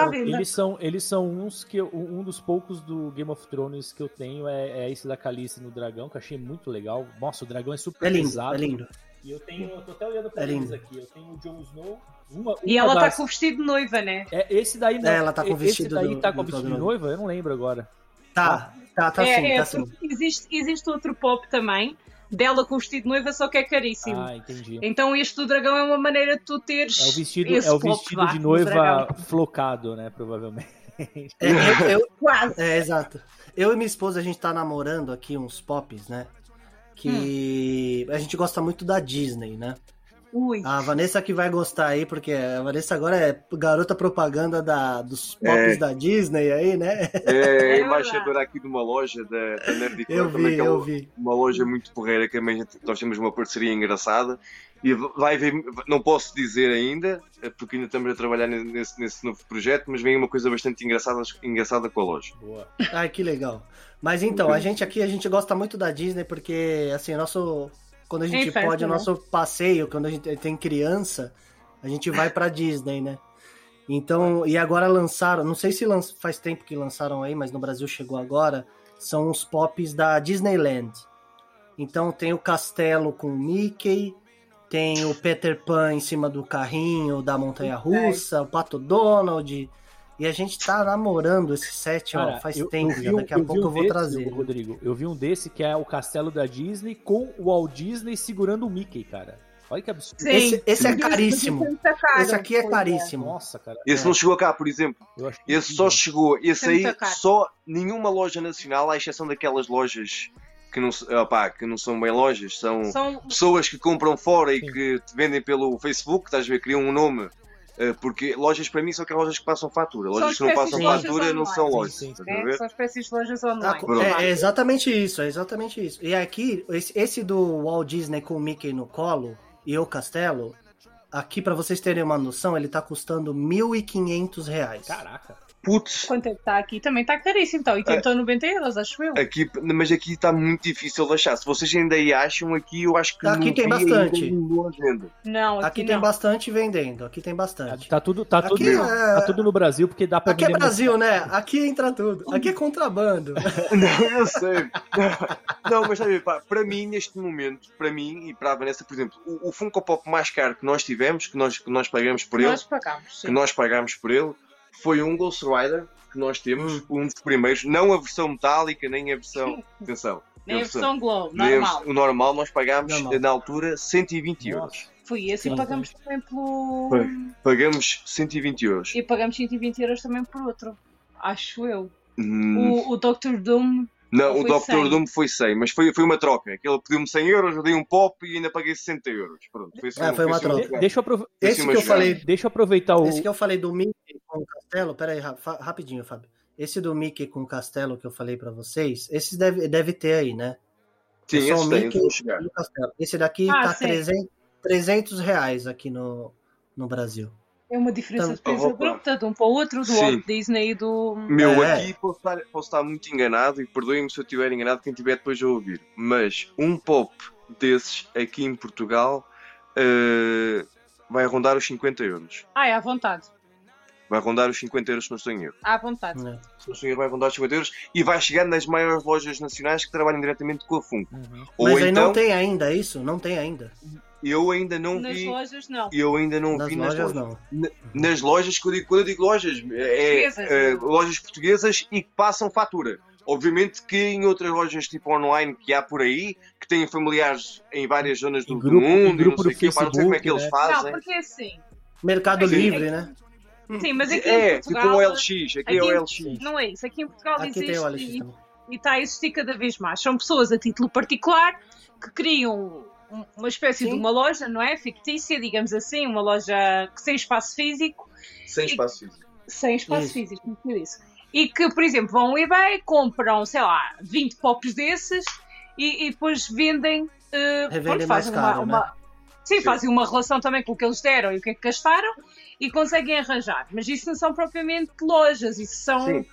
à venda. eles são, eles são uns que eu- um dos poucos do Game of Thrones que eu tenho é, é esse da Calice no dragão, que eu achei muito legal. Nossa, o dragão é super É lindo, pesado. é lindo. E eu tenho, eu tô até olhando pra É eles aqui. Eu tenho o Jon Snow. Uma, E uma ela está das- com o vestido de noiva, né? É, esse daí não. É, ela tá com o Esse vestido daí do- tá com vestido de noiva? Eu não lembro agora. Tá, tá, tá é, sim, é, tá sim. existe, existe outro pop também, dela com o vestido de noiva, só que é caríssimo. Ah, entendi. Então este do dragão é uma maneira de tu teres É o vestido, esse é o pop, vestido vá, de noiva flocado, né? Provavelmente. É, eu- eu- (laughs) Quase. é, exato. Eu e minha esposa, a gente tá namorando aqui uns pops, né? Que Hum. a gente gosta muito da Disney, né? Ui. A Vanessa que vai gostar aí, porque a Vanessa agora é garota propaganda da, dos pops É. da Disney aí, né? É, (laughs) É embaixadora aqui de uma loja da, da Nerdcore, Eu também, vi, que é eu uma- vi. uma loja muito porreira que também a gente- nós temos uma parceria engraçada e vai ver, não posso dizer ainda, eh, porque ainda estamos a trabalhar nesse, nesse novo projeto, mas vem uma coisa bastante engraçada, engraçada com a loja. Boa. Ai, que legal. Mas então, a gente aqui, a gente gosta muito da Disney porque, assim, nosso... Quando a gente festa, pode, o né? nosso passeio, quando a gente tem criança, a gente vai pra Disney, né? Então, e agora lançaram, não sei se lan- faz tempo que lançaram aí, mas no Brasil chegou agora, são os pops da Disneyland. Então tem o castelo com o Mickey, tem o Peter Pan em cima do carrinho da montanha russa, o Pato Donald. E a gente tá namorando esse set, ó, Cara, faz eu- tempo, eu vi já um- daqui a pouco um eu vou desse, trazer. Rodrigo, eu vi um desse que é o castelo da Disney com o Walt Disney segurando o Mickey, cara. Olha que absurdo. Sim. Esse, esse é Podia- caríssimo. Esse aqui é Pois caríssimo. Nossa, cara. Esse É. não chegou cá, por exemplo. Eu acho Esse só chegou, esse aí só nenhuma loja nacional, à exceção daquelas lojas que não, opá, que não são bem lojas, são São pessoas que compram fora e Sim. que te vendem pelo Facebook, estás a ver, criam um nome. Eh, Porque lojas para mim são aquelas lojas que passam fatura. Lojas que não passam fatura não são Sim, lojas. sim, né? ver? São espécies de lojas Ah, online. Pronto. é, é exatamente isso, é exatamente isso. E aqui, esse, esse do Walt Disney com o Mickey no colo e o castelo, aqui pra vocês terem uma noção, ele tá custando 1.500 reais. Caraca. Putz, Quanto é que está aqui? Também está caríssimo. Está 80 ou 90 euros, acho eu. aqui, mas aqui está muito difícil de achar. Se vocês ainda aí acham, aqui eu acho que Aqui não tem bastante. Não, aqui, Aqui tem não. bastante vendendo, aqui tem bastante. Tá tudo, tá, Aqui tudo, é- tá tudo no Brasil, porque dá pra Aqui é muito- Brasil, né? Aqui entra tudo. Aqui é contrabando. (laughs) Não, eu sei. Não, mas sabe, pá, para mim, neste momento, para mim e para a Vanessa, por exemplo, o, o Funko Pop mais caro que nós tivemos, que nós, que nós pagamos por ele, Nós pagamos. sim. que nós pagámos por ele, foi um Ghost Rider que nós temos, Hum. um dos primeiros, não a versão metálica, nem a versão. Atenção. Nem a versão Globo, nem a normal. O normal nós pagámos Normal. na altura 120 euros. Nossa. Foi esse e Sim, pagamos também pelo. Foi. Pagamos 120 euros. E pagamos 120 euros também por outro. Acho eu. Hum, O, o Doctor Doom Não, Ou o Dr. 100? Doom foi 100, mas foi, foi uma troca. Ele pediu-me 100 euros, eu dei um pop e ainda paguei 60 euros. Pronto, foi, assim, Ah, foi uma assim troca. Jogada. deixa, eu aprove- Foi Esse assim que eu falei, deixa eu aproveitar o. esse que eu falei do Mickey com o Castelo, pera aí, ra- fa- rapidinho, Fábio. Esse do Mickey com o Castelo que eu falei pra vocês, esse deve, deve ter aí, né? Sim, É só esse o tem, Mickey chegar. e o Castelo. Esse daqui Ah, tá sim. 300, 300 reais aqui no, no Brasil. É uma diferença de Então, roupa- abrupta de um para o outro, do Sim. Walt Disney e do. Meu, É. aqui posso estar, posso estar muito enganado e perdoem-me se eu estiver enganado, quem tiver depois a ouvir. Mas um pop desses aqui em Portugal eh, vai rondar os 50 euros. Ah, é à vontade. Vai rondar os 50 euros se não estou em erro. À vontade. né? Se não estou em erro, vai rondar os 50 euros e vai chegar nas maiores lojas nacionais que trabalham diretamente com a Funko. Uhum. Ou Mas aí então, não tem ainda isso? Não tem ainda. Eu ainda não Nas vi. lojas, não. Eu ainda não Nas vi nas lojas lojas. não. Nas lojas, quando eu digo, quando eu digo lojas, é, Portuguesas. é, lojas portuguesas e que passam fatura. Obviamente que em outras lojas tipo online que há por aí, que têm familiares em várias zonas do, do grupo- em mundo, e grupo não sei do o quê, não sei como é que eles né? Não, fazem. porque é assim. Mercado Sim. Livre, né? Sim, mas aqui é, em tipo Portugal. um LX, aqui é o aqui- LX. Não é isso. Aqui em Portugal Aqui existe tem o LX e- também. e está a existir cada vez mais. São pessoas a título particular que criam uma espécie Sim. de uma loja, não é? Fictícia, digamos assim, uma loja que sem espaço físico, Sem espaço físico. sem espaço Isso. físico, como eu disse. E que, por exemplo, vão ao eBay, compram, sei lá, 20 pops desses e, e depois vendem. eh, Revendem mais fazem caro, uma, né? uma- Sim, Sim. fazem uma relação também com o que eles deram e o que é que gastaram e conseguem arranjar. Mas isso não são propriamente lojas, isso são. Sim.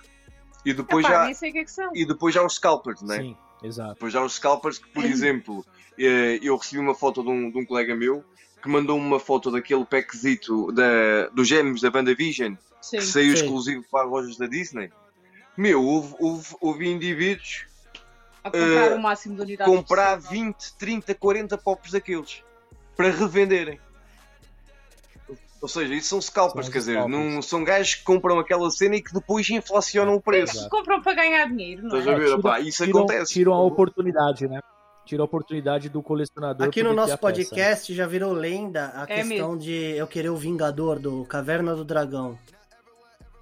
E depois, Epá, já, nem sei o que é que são. e depois já os scalpers, não é? Sim, exato. Depois já os scalpers que, por (laughs) exemplo, eh, eu recebi uma foto de um, de um colega meu que mandou uma foto daquele packzito da, dos gêmeos da WandaVision Sim. que saiu Sim. exclusivo para as lojas da Disney. Meu, houve, houve, houve indivíduos A comprar eh, o máximo de unidades. comprar possível. 20, 30, 40 pops daqueles para revenderem. Ou seja, isso são scalpers, São quer dizer, scalpers. não, são gajos que compram aquela cena e que depois inflacionam o preço. Exato. Compram para ganhar dinheiro, não Estás é? a ver? Tiram- isso tiram, acontece. Tiram a oportunidade, né? Tiram a oportunidade do colecionador. Aqui no nosso a peça, né? podcast já virou lenda a É questão mesmo. de eu querer o Vingador do Caverna do Dragão.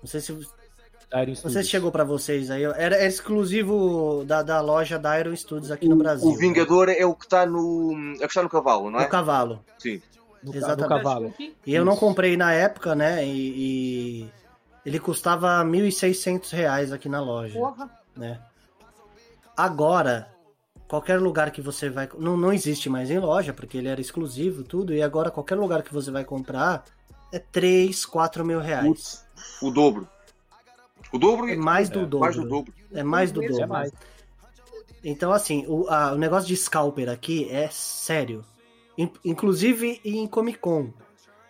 Não sei se Iron não sei se chegou pra vocês aí. Era, era exclusivo da, da loja da Iron Studios aqui no Brasil. O Vingador é o que está no. é o que está no cavalo, não é? O cavalo. Sim. Exatamente. no cavalo. E eu não comprei na época, né? E, e ele custava 1.600 reais aqui na loja, Porra. né? Agora, qualquer lugar que você vai... Não, não existe mais em loja, porque ele era exclusivo, tudo. E agora, qualquer lugar que você vai comprar é 3, 4 mil reais. O dobro. O dobro É e- mais do dobro. Mais do dobro. É mais do É dobro. mais. Então, assim, o, a- o negócio de scalper aqui é sério. In- inclusive em Comic Con.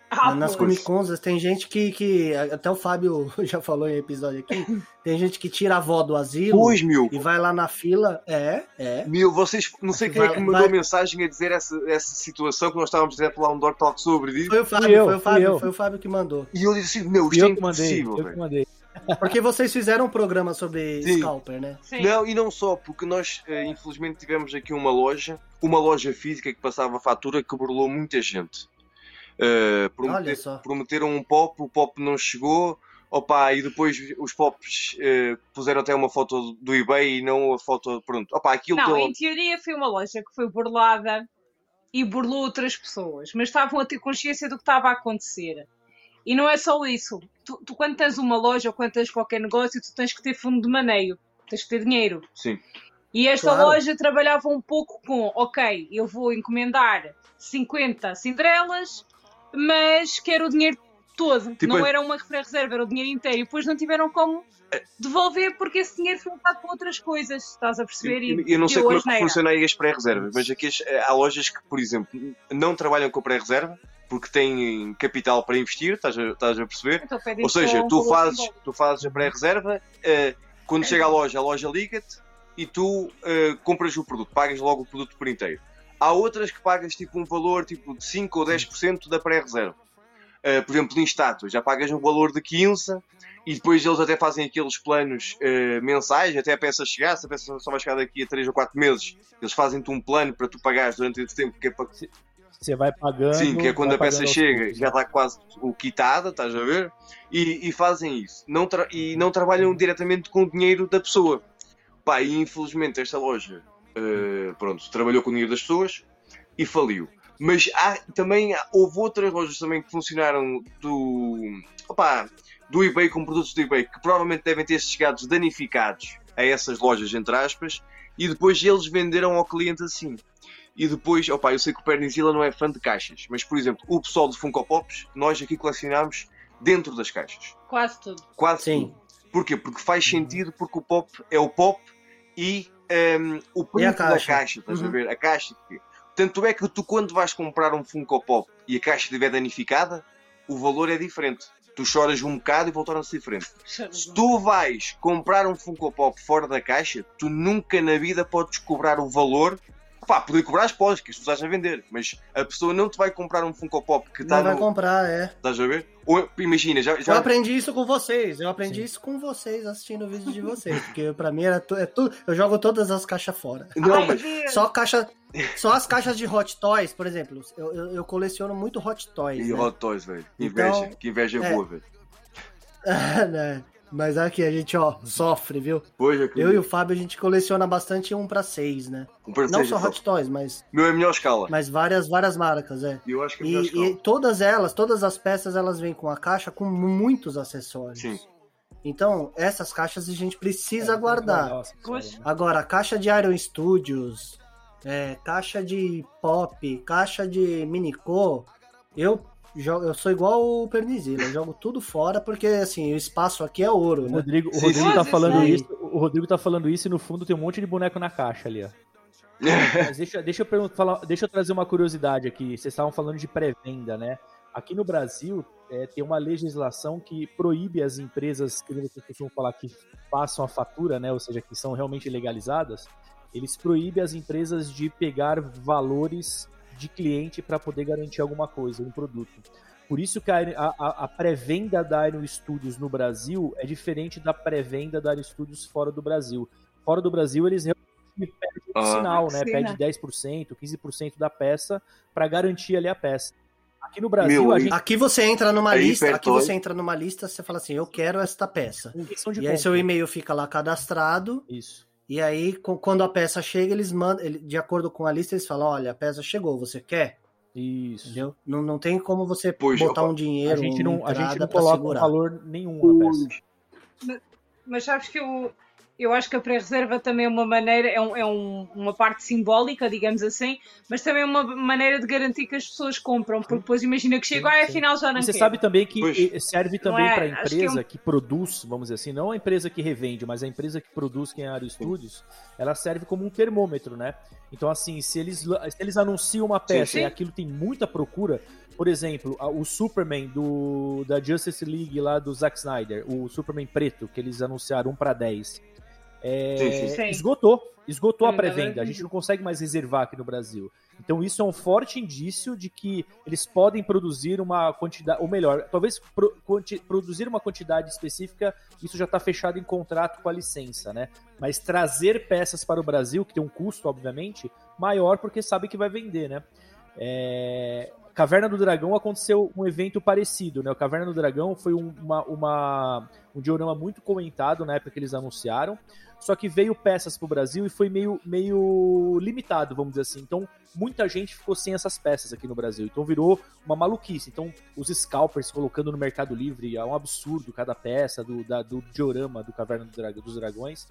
Ah, Nas pois. Comic Cons tem gente que, que. Até o Fábio (laughs) já falou em episódio aqui. (laughs) Tem gente que tira a avó do asilo Pois, meu. e vai lá na fila. É, é. Meu, vocês. Não sei quem é que Vai- me mandou vai- mensagem a dizer essa, essa situação que nós estávamos direto lá um Door Talk sobre isso. Foi o Fábio, eu, foi o Fábio, eu. foi o Fábio que mandou. E eu disse assim: Meu, isto é eu que mandei. impossível, Eu que mandei. Porque vocês fizeram um programa sobre Sim. scalper, né? Sim. Não, e não só, porque nós eh, infelizmente tivemos aqui uma loja, uma loja física que passava fatura que burlou muita gente. Promete- Olha só. prometeram um pop, o pop não chegou, opa, e depois os pops eh, puseram até uma foto do eBay e não a foto, pronto, opa, aquilo Não, deu- em teoria foi uma loja que foi burlada e burlou outras pessoas, mas estavam a ter consciência do que estava a acontecer. E não é só isso. Tu, tu quando tens uma loja ou quando tens qualquer negócio, tu tens que ter fundo de maneio, tens que ter dinheiro. Sim. E esta Claro. loja trabalhava um pouco com, ok, eu vou encomendar 50 Cinderelas, mas quero o dinheiro todo. Tipo, não é- era uma reserva, era o dinheiro inteiro. E depois não tiveram como devolver porque esse dinheiro foi usado para outras coisas, estás a perceber? Eu, E eu não sei como é que funciona aí as pré-reservas, mas aqui as- há lojas que, por exemplo, não trabalham com pré-reserva porque têm capital para investir, estás a, estás a perceber? Então, Ou seja, um tu fazes, simbólico. tu fazes a pré-reserva, eh, quando chega à loja, a loja liga-te e tu eh, compras o produto, pagas logo o produto por inteiro. Há outras que pagas tipo um valor tipo de 5 ou 10% da pré-reserva. Eh, por exemplo, em estátuas, já pagas um valor de 15 e depois eles até fazem aqueles planos eh, mensais, até a peça chegar, se a peça só vai chegar daqui a 3 ou 4 meses, eles fazem-te um plano para tu pagares durante esse tempo que é para Você vai pagando. Sim, que é quando a peça chega, já está quase quitada, estás a ver? E, e fazem isso. Não e não trabalham diretamente com o dinheiro da pessoa. Pá, e infelizmente esta loja, eh, pronto, trabalhou com o dinheiro das pessoas e faliu. Mas há, também há- houve outras lojas também que funcionaram do, opá, do eBay com produtos do eBay que provavelmente devem ter chegado danificados a essas lojas, entre aspas, e depois eles venderam ao cliente assim. E depois, opá, eu sei que o Pernizila não é fã de caixas, mas por exemplo, o pessoal de Funko Pops, nós aqui colecionámos dentro das caixas. Quase tudo. Quase Sim. tudo. Porquê? Porque faz sentido, porque o pop é o pop e ehm, o a preço da caixa. estás a Uhum. ver? A caixa. Tanto é que tu, quando vais comprar um Funko Pop e a caixa estiver danificada, o valor é diferente. Tu choras um bocado e voltaram-se diferente. (laughs) Se tu vais comprar um Funko Pop fora da caixa, tu nunca na vida podes cobrar o valor. Pá, poder cobrar as podes, que as pessoas a vender, mas a pessoa não te vai comprar um Funko Pop que está Não vai no. comprar, é. Estás a ver? Ou, imagina, já, Eu já aprendi isso com vocês. Eu aprendi isso com vocês assistindo o vídeo de vocês. Porque pra mim era tu, é tudo. Eu jogo todas as caixas fora. Não, Ai, mas Deus. Só caixa. Só as caixas de Hot Toys, por exemplo. Eu, eu, eu coleciono muito Hot Toys. E né? Hot Toys, velho. Que Então, inveja, que inveja é. boa, velho. (laughs) né? Mas aqui a gente, ó, sofre, viu? Hoje Eu e o Fábio a gente coleciona bastante um pra seis, né? um para Não seis, só então. Hot Toys, mas, Meu é a melhor escala. mas várias, várias marcas, é. Eu acho que é E, escala. e todas elas, todas as peças, elas vêm com a caixa com muitos acessórios. Sim. Então, essas caixas a gente É, precisa guardar. Nossa, Poxa. senhora. Agora, caixa de Iron Studios, é, caixa de Pop, caixa de Minico, eu eu sou igual o Pernizila, eu jogo tudo fora porque assim, o espaço aqui é ouro, O né? Rodrigo, o Rodrigo sim. tá falando isso isso. O Rodrigo tá falando isso e no fundo tem um monte de boneco na caixa ali, ó. (laughs) Mas deixa, deixa, eu falar, deixa eu trazer uma curiosidade aqui. Vocês estavam falando de pré-venda, né? Aqui no Brasil é, tem uma legislação que proíbe as empresas, que vocês costumam falar que façam a fatura, né? Ou seja, que são realmente legalizadas. Eles proíbem as empresas de pegar valores de cliente para poder garantir alguma coisa, um produto. Por isso que a, a- a pré-venda da Aero Studios no Brasil é diferente da pré-venda da Aero Studios fora do Brasil. Fora do Brasil, eles realmente pedem um Ah. sinal, né? Sim, Pede né? 10%, 15% da peça para garantir ali a peça. Aqui no Brasil, Meu, a gente Aqui você entra numa Aí, lista, aqui você entra numa lista, você fala assim, eu quero esta peça. E aí seu e-mail fica lá cadastrado, Isso. E aí quando a peça chega, eles mandam, ele- de acordo com a lista, eles falam, olha, a peça chegou, você quer? Isso. Entendeu? Não, não tem como você Pois, botar opa, um dinheiro, A gente não, a gente não coloca um valor nenhum na peça. Mas sabes que eu, eu acho que a pré-reserva também é uma maneira, é, um- é um- uma parte simbólica, digamos assim, mas também é uma maneira de garantir que as pessoas compram, porque depois imagina que chega, Sim, ah, sim. afinal já não E você quero. sabe também que Pois. serve também é? para a que é empresa um- que produz, vamos dizer assim, não a empresa que revende, mas a empresa que produz, que é a Aero Studios, ela serve como um termômetro, né? Então, assim, se eles, se eles anunciam uma peça sim. e aquilo tem muita procura, por exemplo, o Superman do, da Justice League lá do Zack Snyder, o Superman preto, que eles anunciaram um para 10, é, Sim, sim. Esgotou. Esgotou a Sim, pré-venda. A gente não consegue mais reservar aqui no Brasil. Então isso é um forte indício de que eles podem produzir uma quantidade, ou melhor, talvez pro- quanti- produzir uma quantidade específica, isso já está fechado em contrato com a licença, né? Mas trazer peças para o Brasil, que tem um custo, obviamente, maior, porque sabe que vai vender, né? É, Caverna do Dragão aconteceu um evento parecido, né? O Caverna do Dragão foi um- uma, uma- um diorama muito comentado na época que eles anunciaram, só que veio peças pro Brasil e foi meio, meio limitado, vamos dizer assim. Então, muita gente ficou sem essas peças aqui no Brasil. Então, virou uma maluquice. Então, os scalpers colocando no Mercado Livre é um absurdo cada peça do, da- do diorama do Caverna do dos Dragões.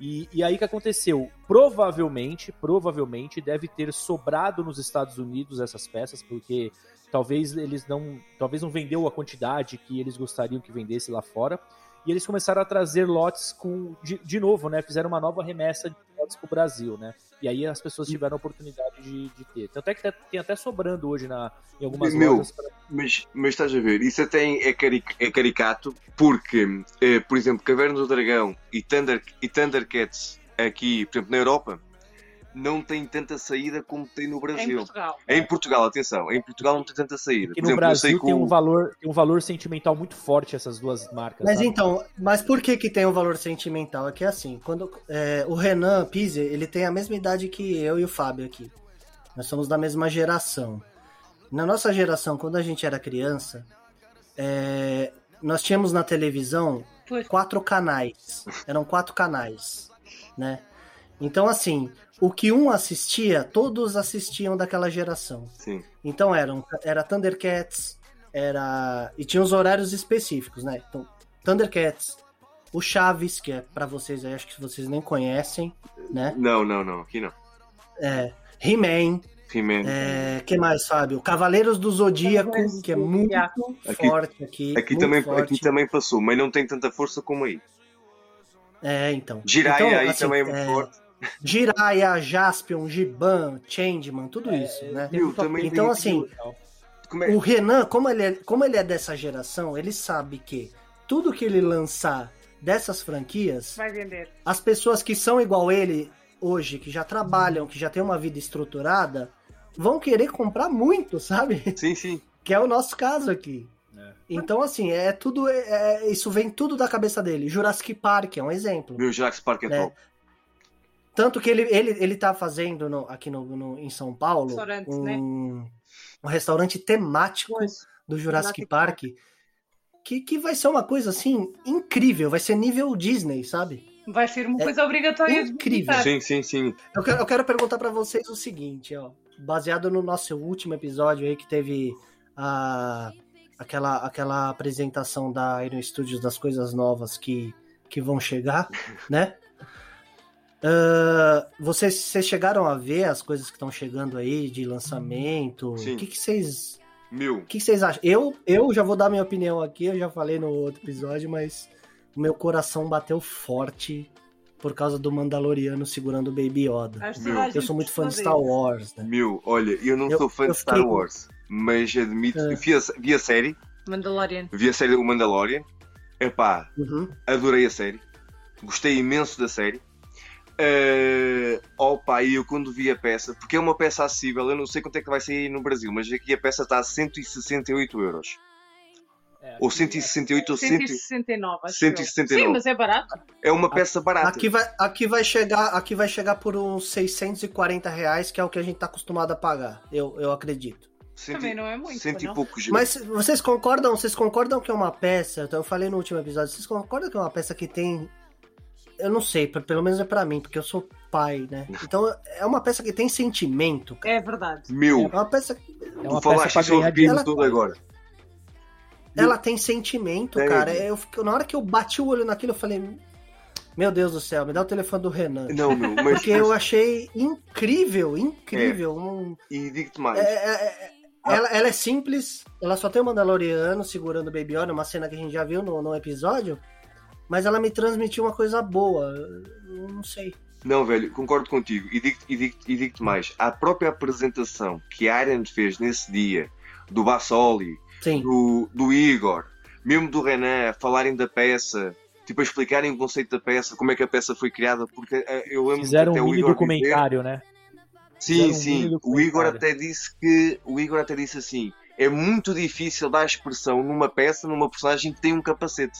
E, e aí que aconteceu? Provavelmente, provavelmente deve ter sobrado nos Estados Unidos essas peças, porque talvez eles não, talvez não vendeu a quantidade que eles gostariam que vendesse lá fora. E eles começaram a trazer lotes com de, de novo, né? Fizeram uma nova remessa para o Brasil, né? E aí as pessoas tiveram a oportunidade de, de ter. Tanto é que tá- tem até sobrando hoje na, em algumas Meu, lojas. pra- Mas, mas estás a ver, isso até é, cari- é caricato, porque, eh, por exemplo, Caverna do Dragão e, Thunder, e Thundercats aqui, por exemplo, na Europa, não tem tanta saída como tem no Em Brasil. Portugal. Em Portugal, atenção, em Portugal não tem tanta saída. Por no exemplo, Brasil tem um valor, tem um valor sentimental muito forte essas duas marcas. Mas sabe? então, mas por que que tem um valor sentimental? É que é assim, quando é, o Renan Pise, ele tem a mesma idade que eu e o Fábio aqui. Nós somos da mesma geração. Na nossa geração, quando a gente era criança, é, nós tínhamos na televisão quatro canais. Eram quatro canais. né? Então, assim, o que um assistia, todos assistiam daquela geração. Sim. Então eram, era Thundercats, era. E tinha os horários específicos, né? Então, Thundercats, o Chaves, que é pra vocês aí, acho que vocês nem conhecem, né? Não, não, não. Aqui não. É, He-Man, He-Man. é, que mais, Fábio? Cavaleiros do Zodíaco, que é muito. Aqui- forte aqui. Aqui também, forte. aqui também passou, mas não tem tanta força como aí. É, então. Jiraiya Então, aí assim, também é muito é, forte. Jiraiya, Jaspion, Giban, Changeman, tudo isso, né? Viu, também Então, assim, Como é- o Renan, como ele, é, como ele é dessa geração, ele sabe que tudo que ele lançar dessas franquias, Vai vender. as pessoas que são igual ele hoje, que já trabalham, que já têm uma vida estruturada, vão querer comprar muito, sabe? Sim, sim. Que é o nosso caso aqui. É. Então, assim, é tudo. é- é- isso vem tudo da cabeça dele. Jurassic Park é um exemplo. Meu Jurassic Park é né? top. Tanto que ele, ele, ele tá fazendo no- aqui no, no- em São Paulo Restaurante, um, né? um restaurante temático Pois. do Jurassic, Jurassic Park, que, que vai ser uma coisa assim incrível, vai ser nível Disney, sabe? Vai ser uma É coisa obrigatória incrível. Sim, sim, sim. Eu quero, eu quero perguntar pra vocês o seguinte, ó, baseado no nosso último episódio aí que teve a aquela aquela apresentação da Iron Studios das coisas novas que que vão chegar, né? Ah, vocês, vocês chegaram a ver as coisas que estão chegando aí de lançamento? Sim. O que, que vocês Meu, o que que vocês acham? Eu, eu já vou dar minha opinião aqui, eu já falei no outro episódio, mas o meu coração bateu forte por causa do Mandaloriano segurando o Baby Yoda. Eu sou muito fã de Star. Wars, né? meu, olha, eu não Eu- sou fã de Star fiquei- Wars, mas admito, É. vi, a, vi a série, Mandalorian. vi a série do Mandalorian, epá, Uhum. adorei a série, gostei imenso da série. Uh, opa, e eu quando vi a peça, porque é uma peça acessível, eu não sei quanto é que vai sair no Brasil, mas aqui a peça está a 168 euros. É, Ou 168 ou 100. 169, acho 169. eu. Sim, mas é barato. É uma peça barata. Aqui vai, aqui vai chegar, aqui vai chegar por uns 640 reais, que é o que a gente tá acostumado a pagar. Eu, eu acredito. Cento, Também não é muito, Cento e poucos Mas vocês concordam? Vocês concordam que é uma peça? então Eu falei no último episódio. Vocês concordam que é uma peça que tem? Eu não sei, pelo menos é pra mim, porque eu sou pai, né? Então é uma peça que tem sentimento. cara. É verdade. Meu, É uma peça que É uma tu peça falaste isso, eu dinheiro. tudo agora. ela tem sentimento, Tem. cara. Eu, fico- na hora que eu bati o olho naquilo, eu falei: Meu Deus do céu, me dá o telefone do Renan. Não, meu, mas Porque eu achei incrível, incrível. Um- e digo-te mais. é- é- é- ela, ela é simples, ela só tem o Mandaloriano segurando o Baby Yoda, uma cena que a gente já viu no, no episódio, mas ela me transmitiu uma coisa boa. Eu Não sei. Não, velho, concordo contigo. E digo-te digo digo mais. A própria apresentação que a Aaron fez nesse dia, do Bassoli, Sim. do, do Igor, mesmo do Renan, a falarem da peça, tipo, a explicarem o conceito da peça, como é que a peça foi criada, porque eh, eu lembro Fizeram que até um o Igor documentário, né? Sim, Fizeram um sim. mini O Igor até disse que. O Igor até disse assim: é muito difícil dar expressão numa peça, numa personagem que tem um capacete.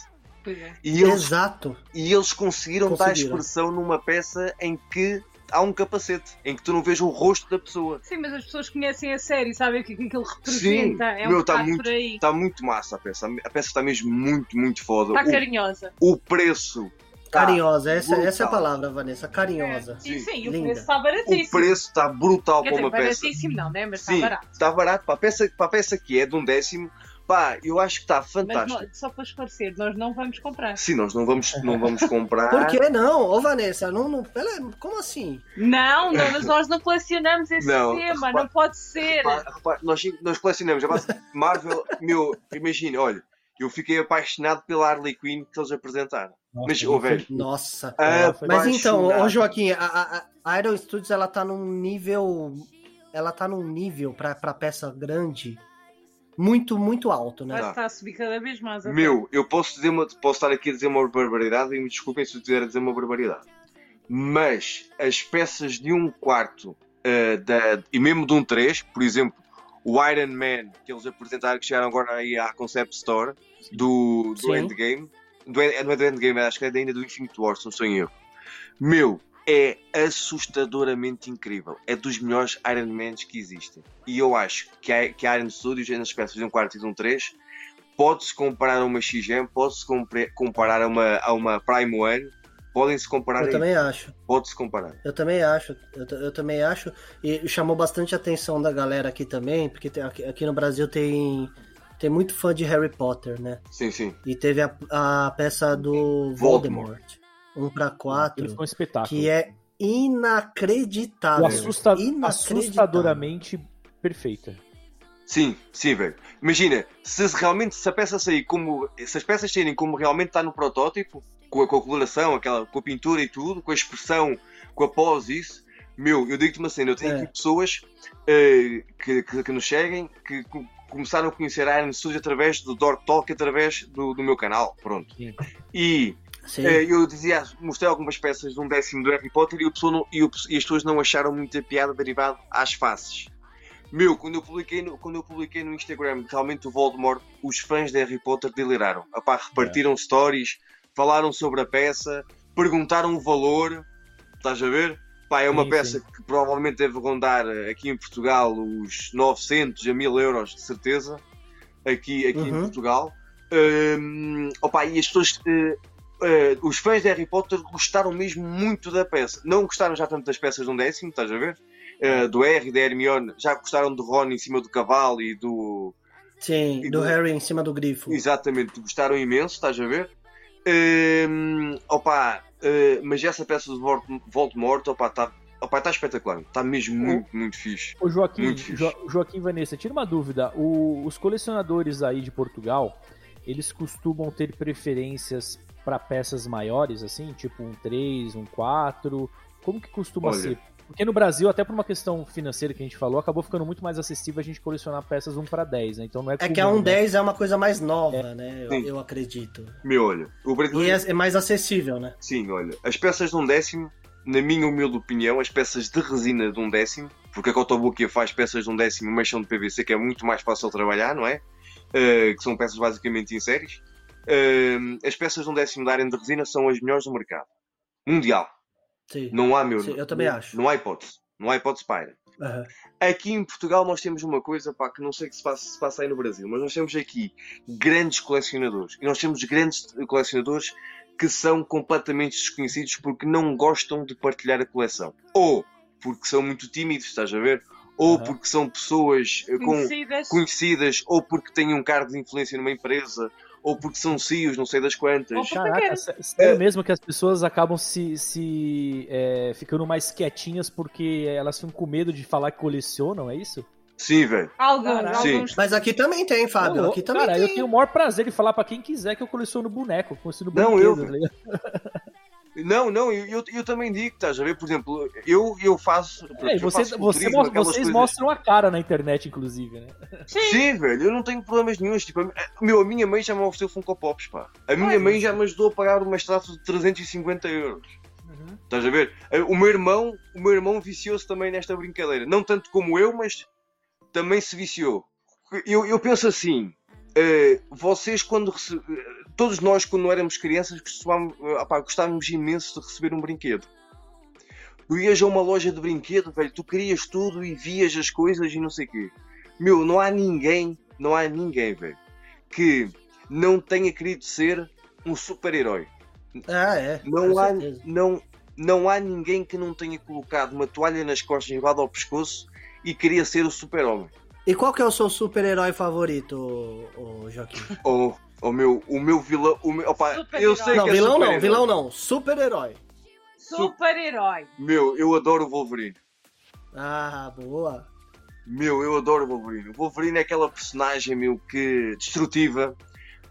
É. E eles, Exato. e eles conseguiram, dar Conseguiram. expressão numa peça em que há um capacete, em que tu não vês o rosto da pessoa. Sim, mas as pessoas conhecem a série, sabem o que aquilo representa. é um meu, tá bocado muito- por aí. Está muito massa a peça. A peça está mesmo muito, muito foda. Está carinhosa. O, o preço. tá Carinhosa, essa, essa é a palavra, Vanessa. Carinhosa. É. Sim, sim, e o preço está O baratíssimo. preço está brutal Quer para dizer, uma peça. baratíssimo não, né? Mas Sim, está barato. está barato. Para a, peça, para a peça que é de um décimo, pá, eu acho que está Mas fantástico. não- só para esclarecer, nós não vamos comprar. Sim, nós não vamos, não vamos comprar. (laughs) Por que não? Ô, Vanessa, não, não, como assim? Não, não, mas nós não colecionamos esse Não, tema, repara- não pode ser. Repara- repara, nós, nós colecionamos. a base- Marvel, meu, imagina, olha, eu fiquei apaixonado pela Harley Quinn que eles apresentaram. Nossa, Mas, fui- velho, Nossa. Ah, Mas então, ô Joaquim, a, a, a Iron Studios ela tá num nível. Ela tá num nível pra peça grande muito, muito alto, né? Vai estar a subir cada vez mais. até. Meu, eu posso, dizer uma, posso estar aqui a dizer uma barbaridade e me desculpem se eu estiver a dizer uma barbaridade. Mas as peças de um quarto eh, da, e mesmo de um 3, por exemplo, o Iron Man que eles apresentaram, que chegaram agora aí à Concept Store do, do Sim. Endgame, do, End- não é do Endgame, acho que é ainda do Infinite War, se não sou em erro. Meu, é assustadoramente incrível. É dos melhores Iron Mans que existem. E eu acho que a, que a Iron Studios, nas peças de um quarto e de um 3, pode-se comparar a uma XM, pode-se comparar a uma, a uma Prime One, Podem-se comparar Eu aí. também acho. Pode-se comparar. Eu também acho, eu, eu também acho, e chamou bastante a atenção da galera aqui também, porque tem- aqui, aqui no Brasil tem, tem muito fã de Harry Potter, né? Sim, sim. E teve a, a peça do Voldemort. Voldemort, 1 para 4, Ele foi um espetáculo. que é inacreditável. Assusta- Inacreditável. assustadoramente perfeita. Sim, sim, velho. Imagina, se realmente se a peça sair como. Se as peças saírem como realmente está no protótipo, com a, com a coloração, aquela, com a pintura e tudo, com a expressão, com a pose e isso, meu, eu digo-te uma cena, eu tenho É. aqui pessoas eh, que, que, que nos seguem que co- começaram a conhecer a Iron Studios através do Dork Talk, através do, do meu canal, pronto. Sim. E Sim. eh, eu dizia, mostrei algumas peças de um décimo do Harry Potter e, não- e o- e as pessoas não acharam muita piada derivada às faces. Meu, quando eu publiquei no, quando eu publiquei no Instagram realmente o Voldemort, os fãs de Harry Potter deliraram. Apá, repartiram stories, falaram sobre a peça, perguntaram o valor. Estás a ver? Pá, é uma Sim, peça sim. que provavelmente deve rondar eh, aqui em Portugal os 900 a 1000 euros, de certeza. Aqui, aqui em Uhum. Portugal. Hum, opa, e as pessoas. eh, eh, os fãs de Harry Potter gostaram mesmo muito da peça. Não gostaram já tanto das peças de um décimo, estás a ver? Eh, do Harry, da Hermione, já gostaram do Ron em cima do cavalo e do. Sim, e do do- Harry em cima do grifo. Exatamente, gostaram imenso, estás a ver? Hum, opa, eh, mas essa peça do Voldemort, opa, está opa, tá espetacular. Está mesmo muito, muito fixe. Ô Joaquim, Muito fixe. Jo- Joaquim Vanessa, tira uma dúvida. O- os colecionadores aí de Portugal, eles costumam ter preferências para peças maiores, assim, tipo um 3, um 4? Como que costuma Olha. ser? Porque no Brasil, até por uma questão financeira que a gente falou, acabou ficando muito mais acessível a gente colecionar peças 1 para 10, né? Então não é É que a comum, um né? 10 é uma coisa mais nova, né? Eu, eu acredito. Meu, olha, o E brasileiro. é, é mais acessível, né? Sim, olha, as peças de um décimo, na minha humilde opinião, as peças de resina de um décimo, porque a Cotobuquia faz peças de um décimo, mas são de PVC, que é muito mais fácil trabalhar, não é? Eh, que são peças basicamente em séries. Eh, as peças de um décimo da área de resina são as melhores do mercado. Mundial. Sim. Não há, meu. Sim, eu também não, acho. Não há hipótese. Não há hipótese para. Aham. Aqui em Portugal nós temos uma coisa pá, que não sei que se passa, se passa aí no Brasil, mas nós temos aqui grandes colecionadores. E nós temos grandes colecionadores que são completamente desconhecidos porque não gostam de partilhar a coleção. Ou porque são muito tímidos, estás a ver? Ou Aham. porque são pessoas eh, com, Conhecidas. conhecidas, ou porque têm um cargo de influência numa empresa, ou porque são CEOs, não sei das quantas. Caraca, É. mesmo que as pessoas acabam se, se é, ficando mais quietinhas porque elas ficam com medo de falar que colecionam, é isso? Sim, velho. Alguns. Mas aqui também tem, Fábio. Aqui também cara, tem. eu tenho o maior prazer de falar pra quem quiser que eu coleciono boneco, coleciono Não, eu, tá? (laughs) Não, não, eu, eu, eu também digo, estás a ver? Por exemplo, eu, eu faço. É, eu você, faço você mostra- vocês coisas- mostram a cara na internet, inclusive, né? Sim. Sim, velho, eu não tenho problemas nenhums. Tipo, a- meu, a minha mãe já me ofereceu Funko Pops, pá. A minha Olha. mãe já me ajudou a pagar uma estátua de 350 euros. Uhum. Estás a ver? O meu irmão, o meu irmão viciou-se também nesta brincadeira. Não tanto como eu, mas também se viciou. Eu, eu penso assim, vocês quando rece- eh, todos nós quando éramos crianças costumávamos, eh, gostávamos imenso de receber um brinquedo. Tu ias a uma loja de brinquedo, velho, tu querias tudo e vias as coisas e não sei o quê. Meu, não há ninguém, não há ninguém, velho, que não tenha querido ser um super-herói. Ah, é. Não há, certeza. não, não há ninguém que não tenha colocado uma toalha nas costas enrolada ao pescoço e queria ser o super-homem. E qual que é o seu super-herói favorito, ô Joaquim? Ou o meu, o meu vilão. O meu, opa, Super-herói. eu sei Não, que é vilão não, super-herói. vilão não. Super-herói. Super-herói. Meu, eu adoro o Wolverine. Ah, boa. Meu, eu adoro o Wolverine. O Wolverine é aquela personagem, meu, que destrutiva,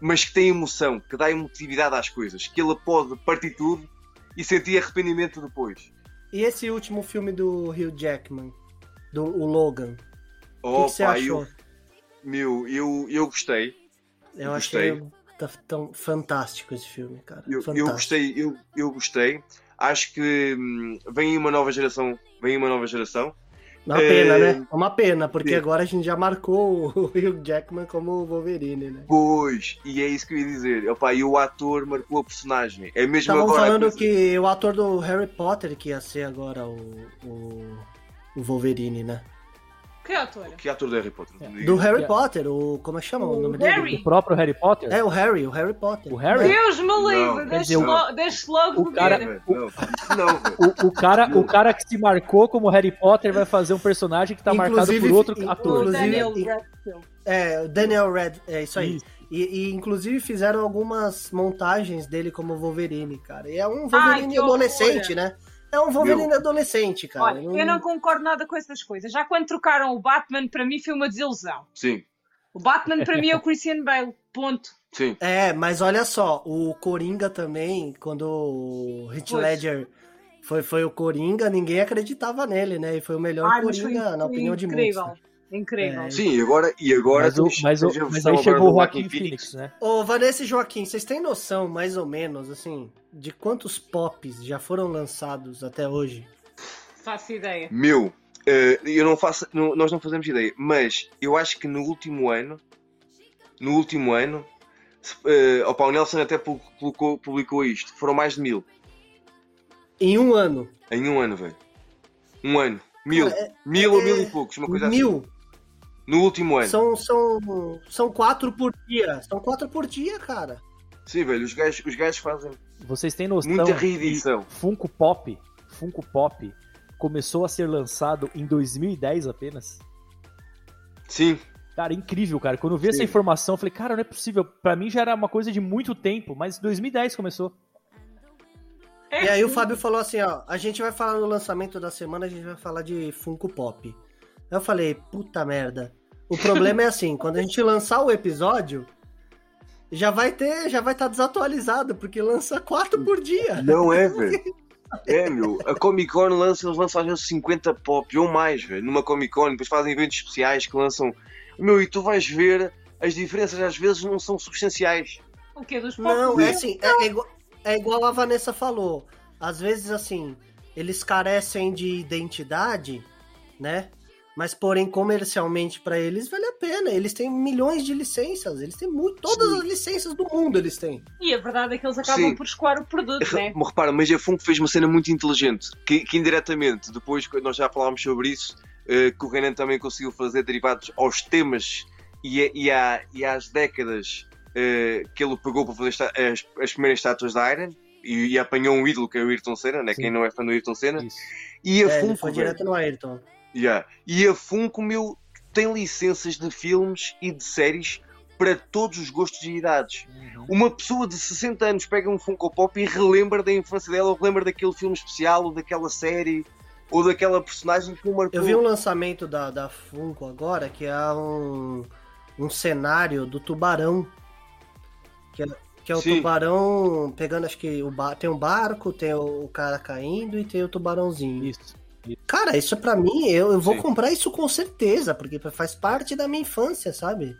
mas que tem emoção, que dá emotividade às coisas, que ele pode partir tudo e sentir arrependimento depois. E esse último filme do Hugh Jackman, do o Logan, o que, Opa, que você achou? eu, meu, eu, eu gostei. Eu gostei. achei tá- tão fantástico esse filme, cara. Eu, eu gostei, eu, eu gostei. Acho que hum, vem uma nova geração. Vem uma nova geração. Uma É, pena, né? Uma pena, porque sim. agora a gente já marcou (laughs) o Hugh Jackman como o Wolverine, né? Pois, e é isso que eu ia dizer. Opa, e o ator marcou a personagem. É mesmo Estavam agora. falando que o ator do Harry Potter que ia ser agora o, o, o Wolverine, né? Que ator? Que ator do Harry Potter? Do Harry É. Potter, o. Como é que chama o, O nome Harry. dele? O próprio Harry Potter? É, o Harry, o Harry Potter. O Harry? Deus me livre, deixe dizer, logo, o cara- ver. Não. O, o cara, o cara que se marcou como Harry Potter vai fazer um personagem que tá marcado Inclusive, por outro ator. O Inclusive- Daniel Radcliffe. É, o Daniel Red, é isso aí. Isso. E, e, inclusive fizeram algumas montagens dele como Wolverine, cara. E é um Ai, Wolverine horror. adolescente, né? É um Wolverine adolescente, cara. Olha, eu não concordo nada com essas coisas. Já quando trocaram o Batman, para mim foi uma desilusão. Sim, O Batman para mim é o Christian Bale. Ponto. sim. É, mas olha só, o Coringa também, quando o Heath Pois. Ledger foi, foi o Coringa, ninguém acreditava nele, né? E foi o melhor Ai, Coringa, na opinião de incrível. muitos. Incrível. É. Sim, e agora, e agora Mas, o, mas, o- mas aí chegou o do Joaquin Phoenix, né? Ô, Vanessa e Joaquim, vocês têm noção, mais ou menos, assim, de quantos pops já foram lançados até hoje? Faço ideia. Meu, eh, eu não faço, não- nós não fazemos ideia, mas eu acho que no último ano, no último ano, uh, opa, o Nelson até pu- publicou, publicou isto, foram mais de mil, Em um ano. em um ano, velho. Um ano. Mil. É- mil ou é- mil e poucos, uma coisa Mil. assim. No último ano. São, são, são quatro por dia. São quatro por dia, cara. Sim, velho, os gajos, os gajos fazem Vocês têm noção muita que reedição. Funko Pop, Funko Pop começou a ser lançado em 2010 apenas? Sim, Cara, incrível, cara. Quando eu vi essa Sim. informação, eu falei, cara, não é possível. Pra mim já era uma coisa de muito tempo, mas 2010 começou. É, E aí o Fábio falou assim, ó, a gente vai falar no lançamento da semana, a gente vai falar de Funko Pop. Eu falei, puta merda. O problema é assim, quando a gente lançar o episódio, já vai ter, já vai estar desatualizado, porque lança quatro por dia. não é, velho. É, meu, a Comic Con lança, eles lançam às vezes 50 pop ou mais, velho, numa Comic Con, depois fazem eventos especiais que lançam. Meu, e tu vais ver, as diferenças às vezes não são substanciais. O que dos Não, povos? é assim, é, é igual, é igual a Vanessa falou. Às vezes, assim, eles carecem de identidade, né? Mas, porém, comercialmente para eles vale a pena. Eles têm milhões de licenças. Eles têm muito, todas Sim. as licenças do mundo eles têm. E a verdade é que eles acabam Sim. por escoar o produto, né? Me repara, mas a Funko fez uma cena muito inteligente, que, que indiretamente, depois que nós já falámos sobre isso, eh, que o Renan também conseguiu fazer derivados aos temas e, a- e, à- e às décadas eh, que ele pegou para fazer esta- as, as primeiras estátuas da Iron e, e apanhou um ídolo que é o Ayrton Senna, né? Sim. quem não é fã do Ayrton Senna, Isso. e a É, ele Funko, foi direto no Ayrton. Yeah. E a Funko, meu, tem licenças de filmes e de séries para todos os gostos e idades. Uhum. Uma pessoa de 60 anos pega um Funko Pop e relembra da infância dela, ou relembra daquele filme especial, ou daquela série, ou daquela personagem que o marcou. Eu vi um lançamento da, da Funko agora, que é um, um cenário do tubarão. Que é, que é o Sim. tubarão pegando, acho que o ba- tem um barco, tem o, o cara caindo e tem o tubarãozinho. Isso. Cara, isso pra mim, eu, eu vou Sim. comprar isso com certeza, porque faz parte da minha infância, sabe?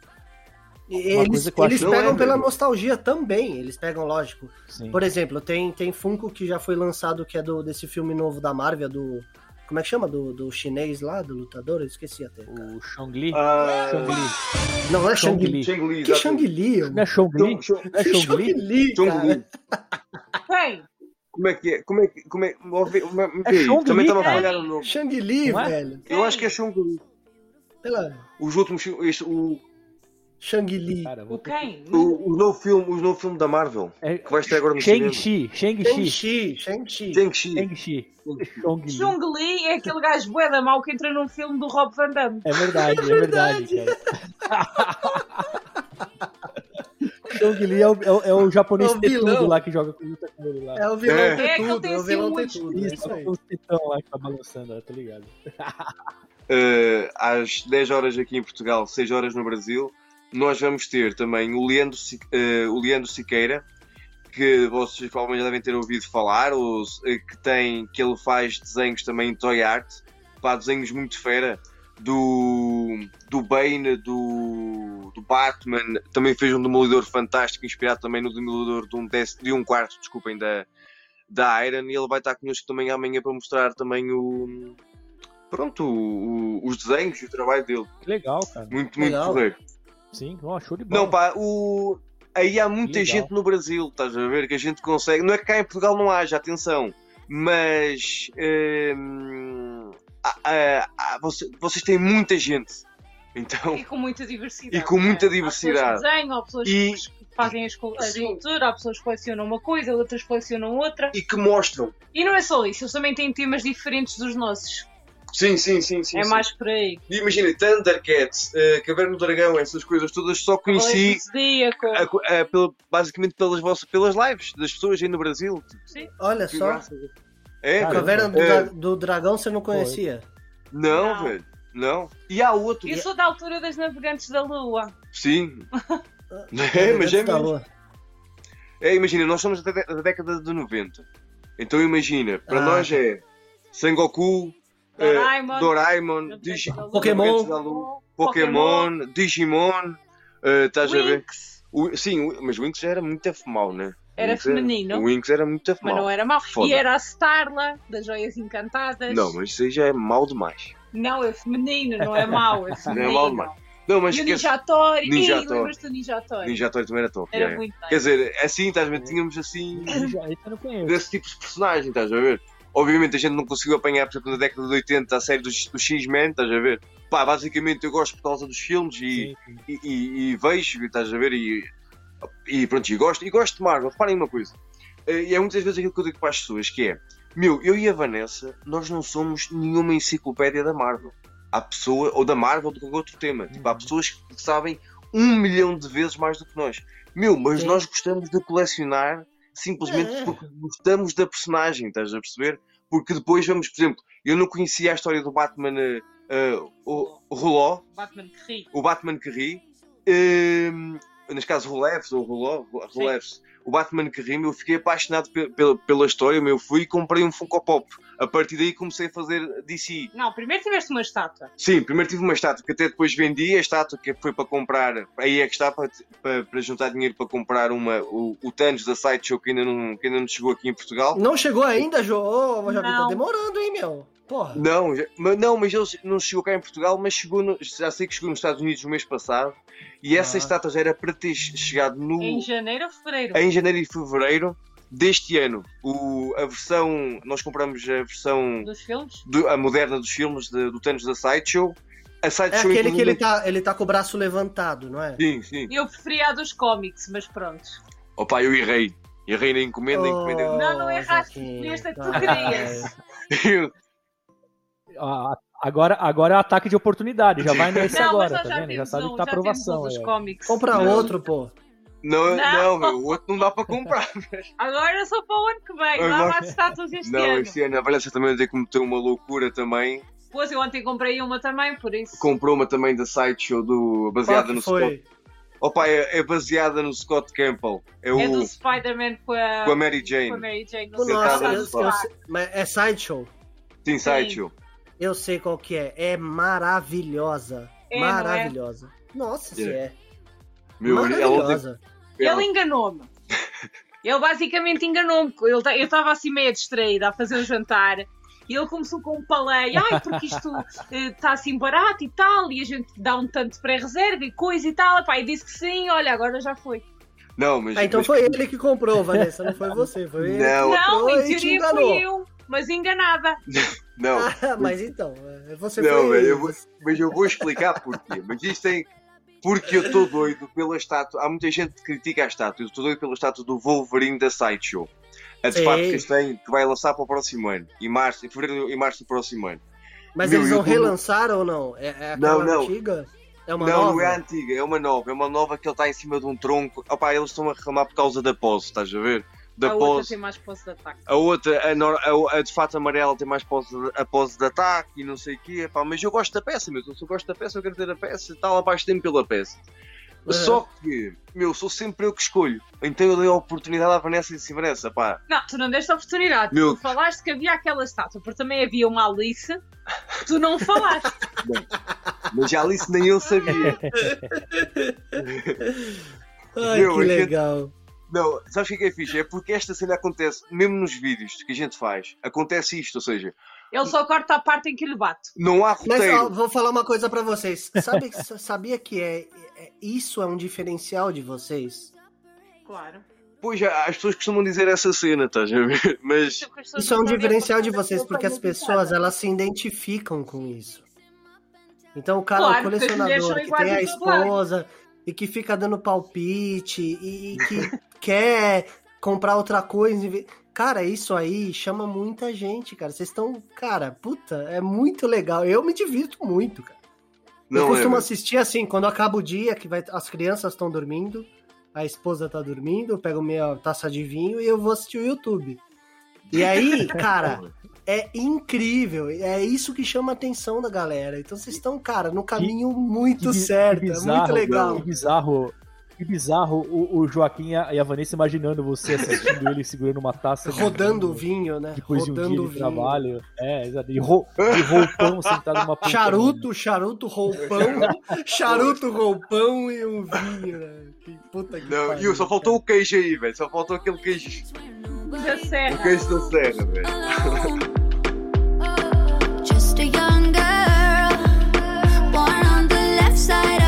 E Uma Eles, eles pegam é, pela nostalgia também, eles pegam, lógico. Sim. Por exemplo, tem, tem Funko que já foi lançado, que é do, desse filme novo da Marvel, do. Como é que chama? Do, do chinês lá, do lutador? Eu esqueci até. O Shang-Li. Ah, Shang-Li. Não, não é Shang-Li. Shang-Li, Que. Shang-Li? Não é Shang-Li? Shang- Não é Shang-Li? Shang-Li, cara. Shang-Li. (laughs) Como é que é? Como é que. Como é, me É vê aí, Shang-Li, Também estava a cara. falhar o nome. Shang-Li, é? velho. Eu acho que é Shang-Li. Pela... Os últimos. Este, o, Shang-Li. O quem? o, o novo filme, o novo filme da Marvel. É Que vai estar agora no cinema. Shang-Chi. Shang-Chi. Shang-Chi, Shang-Chi. Shang-Chi. Shang-Chi. Shang-Li. É aquele gajo bué da mau que entra num filme do Rob Van Damme. É verdade, é verdade, (laughs) (laughs) cara. Shang-Li é, o- é o- é o japonês É o tetudo lá que joga com luta com ele lá. É o vilão É. ter É, é o vilão ter muitos- tudo. É Isso, aí. os tetão lá que tá balançando, ó, tô ligado. (laughs) Eh, às 10 horas aqui em Portugal, 6 horas no Brasil, nós vamos ter também o Leandro, eh, o Leandro Siqueira, que vocês provavelmente já devem ter ouvido falar, ou, eh, que, tem, que ele faz desenhos também em Toy Art, pá, desenhos muito fera, do, do Bane, do, do Batman, também fez um Demolidor fantástico, inspirado também no Demolidor de um, décimo- de um quarto, desculpem, da, da Iron, e ele vai estar connosco também amanhã para mostrar também o, pronto, o- o- os desenhos e o trabalho dele. Que legal, cara. Muito, muito Legal. porreiro. Sim, ó, show de bola. Não, pá, o... aí há muita gente no Brasil, estás a ver, que a gente consegue. Não é que cá em Portugal não haja, atenção, mas hum, ah, ah, ah, você- vocês têm muita gente. Então, E com muita diversidade. E com muita né? diversidade. Há pessoas que desenham, há pessoas E- que fazem a a escultura, há pessoas que colecionam uma coisa, outras colecionam outra. e que mostram. E não é só isso, eles também têm temas diferentes dos nossos. Sim, sim, sim, sim. é sim. mais por aí. E Imagina, Thundercats, uh, Caverna do Dragão, essas coisas todas só conheci a co- a- pelo- basicamente pelas, vossas, pelas lives das pessoas aí no Brasil. Sim. Olha Que só, graça. É. Caverna do, É. Do Dragão você não conhecia? Não, Não. velho. Não. E há outro. Eu sou da altura das navegantes da Lua. Sim. (laughs) É, mas é mesmo. É, imagina, nós somos da, dé- da década de 90. Então imagina, para Ah. nós é Sengoku, eh, Doraemon. Doraemon, Navegantes Digi- da Lua. Pokémon. Navegantes da Lua, Pokémon, Digimon, eh, estás a ver? Winx. O- sim, mas o Winx já era muito mal, né? Era Winx feminino. O Winx era muito Mas mal. não era mau. E era a Starla, das Joias Encantadas. Não, mas isso aí já é mal demais. Não, é feminino, não é mau, é (laughs) Não feminino. é mal demais. Não, mas E o. Ninjatori. Ninja Ih, Tori. lembras-te do Ninjatori? Ninja Tori também era top. Era é. muito Quer dizer, assim, estás a ver? Tínhamos assim. (coughs) Não desse tipo de personagem, estás a ver? Obviamente a gente não conseguiu apanhar, por exemplo, na década de 80 a série dos, dos X-Men, estás a ver? Pá, basicamente eu gosto por causa dos filmes e, Sim, sim. e, e- e vejo, estás a ver? E, e pronto, e gosto, e gosto de Marvel. Reparem uma coisa, eh, e é muitas vezes aquilo que eu digo para as pessoas, que é, meu, eu e a Vanessa, nós não somos nenhuma enciclopédia da Marvel. Há pessoa, ou da Marvel, ou de qualquer outro tema. Tipo, há Uhum. pessoas que sabem um milhão de vezes mais do que nós. Meu, mas Sim. nós gostamos de colecionar simplesmente É. (laughs) porque gostamos da personagem, estás a perceber? Porque depois vamos, por exemplo, eu não conhecia a história do Batman eh, o, o Roló, Batman que ri. o Batman que ri, ehm, neste caso Roleves ou Roló, Roleves, o Batman que ri, eu fiquei apaixonado pe- pela, pela história, meu, fui e comprei um Funko Pop. A partir daí comecei a fazer DC. Não, primeiro tiveste uma estátua. Sim, primeiro tive uma estátua que até depois vendi, a estátua que foi para comprar, aí é que está para, para, para juntar dinheiro para comprar uma, o, o Thanos da Sideshow que ainda, não, que ainda não chegou aqui em Portugal. Não chegou ainda, Jô? Ô, Jovem, tá Não. demorando, hein, meu? Porra. Não, já- mas, não, mas ele não chegou cá em Portugal, mas chegou no- já sei que chegou nos Estados Unidos no mês passado e essa Ah. estátua já era para ter chegado no, Em janeiro ou fevereiro? em janeiro e fevereiro deste ano. O, a versão, nós compramos a versão Dos filmes? do- a moderna dos filmes de- do Thanos da Sideshow. A É Sideshow aquele que ele inclusive- tá, ele tá com o braço levantado, não é? Sim, sim. Eu preferia a dos cómics, mas pronto. Opa, eu errei. Errei na encomenda, a encomenda. Oh, Não, não erraste, Joaquim, escolheste a que tu vai. querias. (laughs) (laughs) Agora, agora é o ataque de oportunidade. Já vai nesse (laughs) não, agora, tá já vendo? Já sabe que tá aprovação. cómics. Compra Não. outro, pô. Não, Não. não, meu, o outro não dá para comprar. (laughs) Agora só para o ano que vem. Lá Agora- mais estátuas este Não, ano. este ano a Valência também tem que meter uma loucura também. Pois eu ontem comprei uma também, por isso. Comprou uma também da Sideshow do, baseada no Scott. foi? Opa, é, é baseada no Scott Campbell. É, o, É do Spider-Man com a, com a Mary com a Jane. Mary Jane. Nossa, mas é Sideshow. Sim, Sideshow. Eu sei qual que é. É maravilhosa. É, é? maravilhosa. Nossa, se é. Meu, Maravilhosa. Ele ela, enganou-me. Ele basicamente enganou-me. Ele ta- Eu estava assim meio distraída a fazer o jantar. E ele começou com um paleio, ai, porque isto está assim barato e tal, e a gente dá um tanto de pré-reserva e coisa e tal. Epá, e disse que sim, olha, agora já foi. não, mas. Ah, então mas- foi ele que comprou, Vanessa, não foi você. Foi ele Não. que Não, em te teoria enganou. fui eu, mas enganada. (laughs) Não, (laughs) Ah, mas então, é, você não, foi... velho, eu vou- mas eu vou explicar porquê. Mas isto tem. Porque eu estou doido pela estátua. Há muita gente que critica a estátua. Eu estou doido pela estátua do Wolverine da Sideshow. A de Sim. Pato Castanho, que vai lançar para o próximo ano. Em março, em fevereiro e março do próximo ano. Mas Meu, eles vão relançar ou não? É, é aquela Não, não. antiga? É uma não, nova? não é a antiga, é uma nova. É uma nova que ele está em cima de um tronco. Opa, eles estão a reclamar por causa da pose, estás a ver? Da a outra pose. tem mais posse de ataque. A outra, a, a- a de fato amarela, tem mais pose de, a pose de ataque e não sei o quê. Epá, mas eu gosto da peça, meu. Se eu gosto da peça, eu quero ter a peça e tal, apaixonei-me pela peça. Uhum. Só que, meu, sou sempre eu que escolho. Então eu dei a oportunidade à Vanessa e disse: Vanessa, pá, Não, tu não deste a oportunidade. Meu- Tu falaste que havia aquela estátua, porque também havia uma Alice. Tu não (laughs) falaste. mas já Alice nem eu sabia. (laughs) Ai, Meu, que a gente- legal. Não, sabes o que é que é fixe? É porque esta cena acontece, mesmo nos vídeos que a gente faz, acontece isto, ou seja, Ele só corta a parte em que lhe bate. não há Mas roteiro. ó, vou falar uma coisa pra vocês. Sabe, sabia que é, é- isso é um diferencial de vocês? Claro. Pois, as pessoas costumam dizer essa cena, ver? (laughs) Mas, Isso é um diferencial de vocês, porque as pessoas elas se identificam com isso. Então o cara, Claro, o colecionador que tem a esposa e que fica dando palpite e, que (laughs) quer comprar outra coisa. Cara, isso aí chama muita gente, cara. Vocês estão, cara, puta, é muito legal. Eu me divirto muito, cara. eu não é. costumo velho. assistir assim, quando acaba o dia, que vai, as crianças estão dormindo, a esposa tá dormindo, eu pego minha taça de vinho e eu vou assistir o YouTube. E aí, (laughs) cara, é incrível. É isso que chama a atenção da galera. Então vocês estão, cara, no caminho muito bi- certo. que é muito legal. Que bizarro. Que bizarro o, o Joaquim e a Vanessa imaginando você assistindo ele segurando uma taça. de Rodando o vinho né? Depois de um Rodando dia o de vinho. trabalho. É, exato. E, ro, e roupão sentado numa poltrona. Charuto, charuto, roupão, (laughs) charuto, roupão e um vinho, né? Que puta que Não, pariu, e só faltou o queijo aí, velho. Só faltou aquele queijo. Da O Serra. queijo da serra, velho. (laughs) side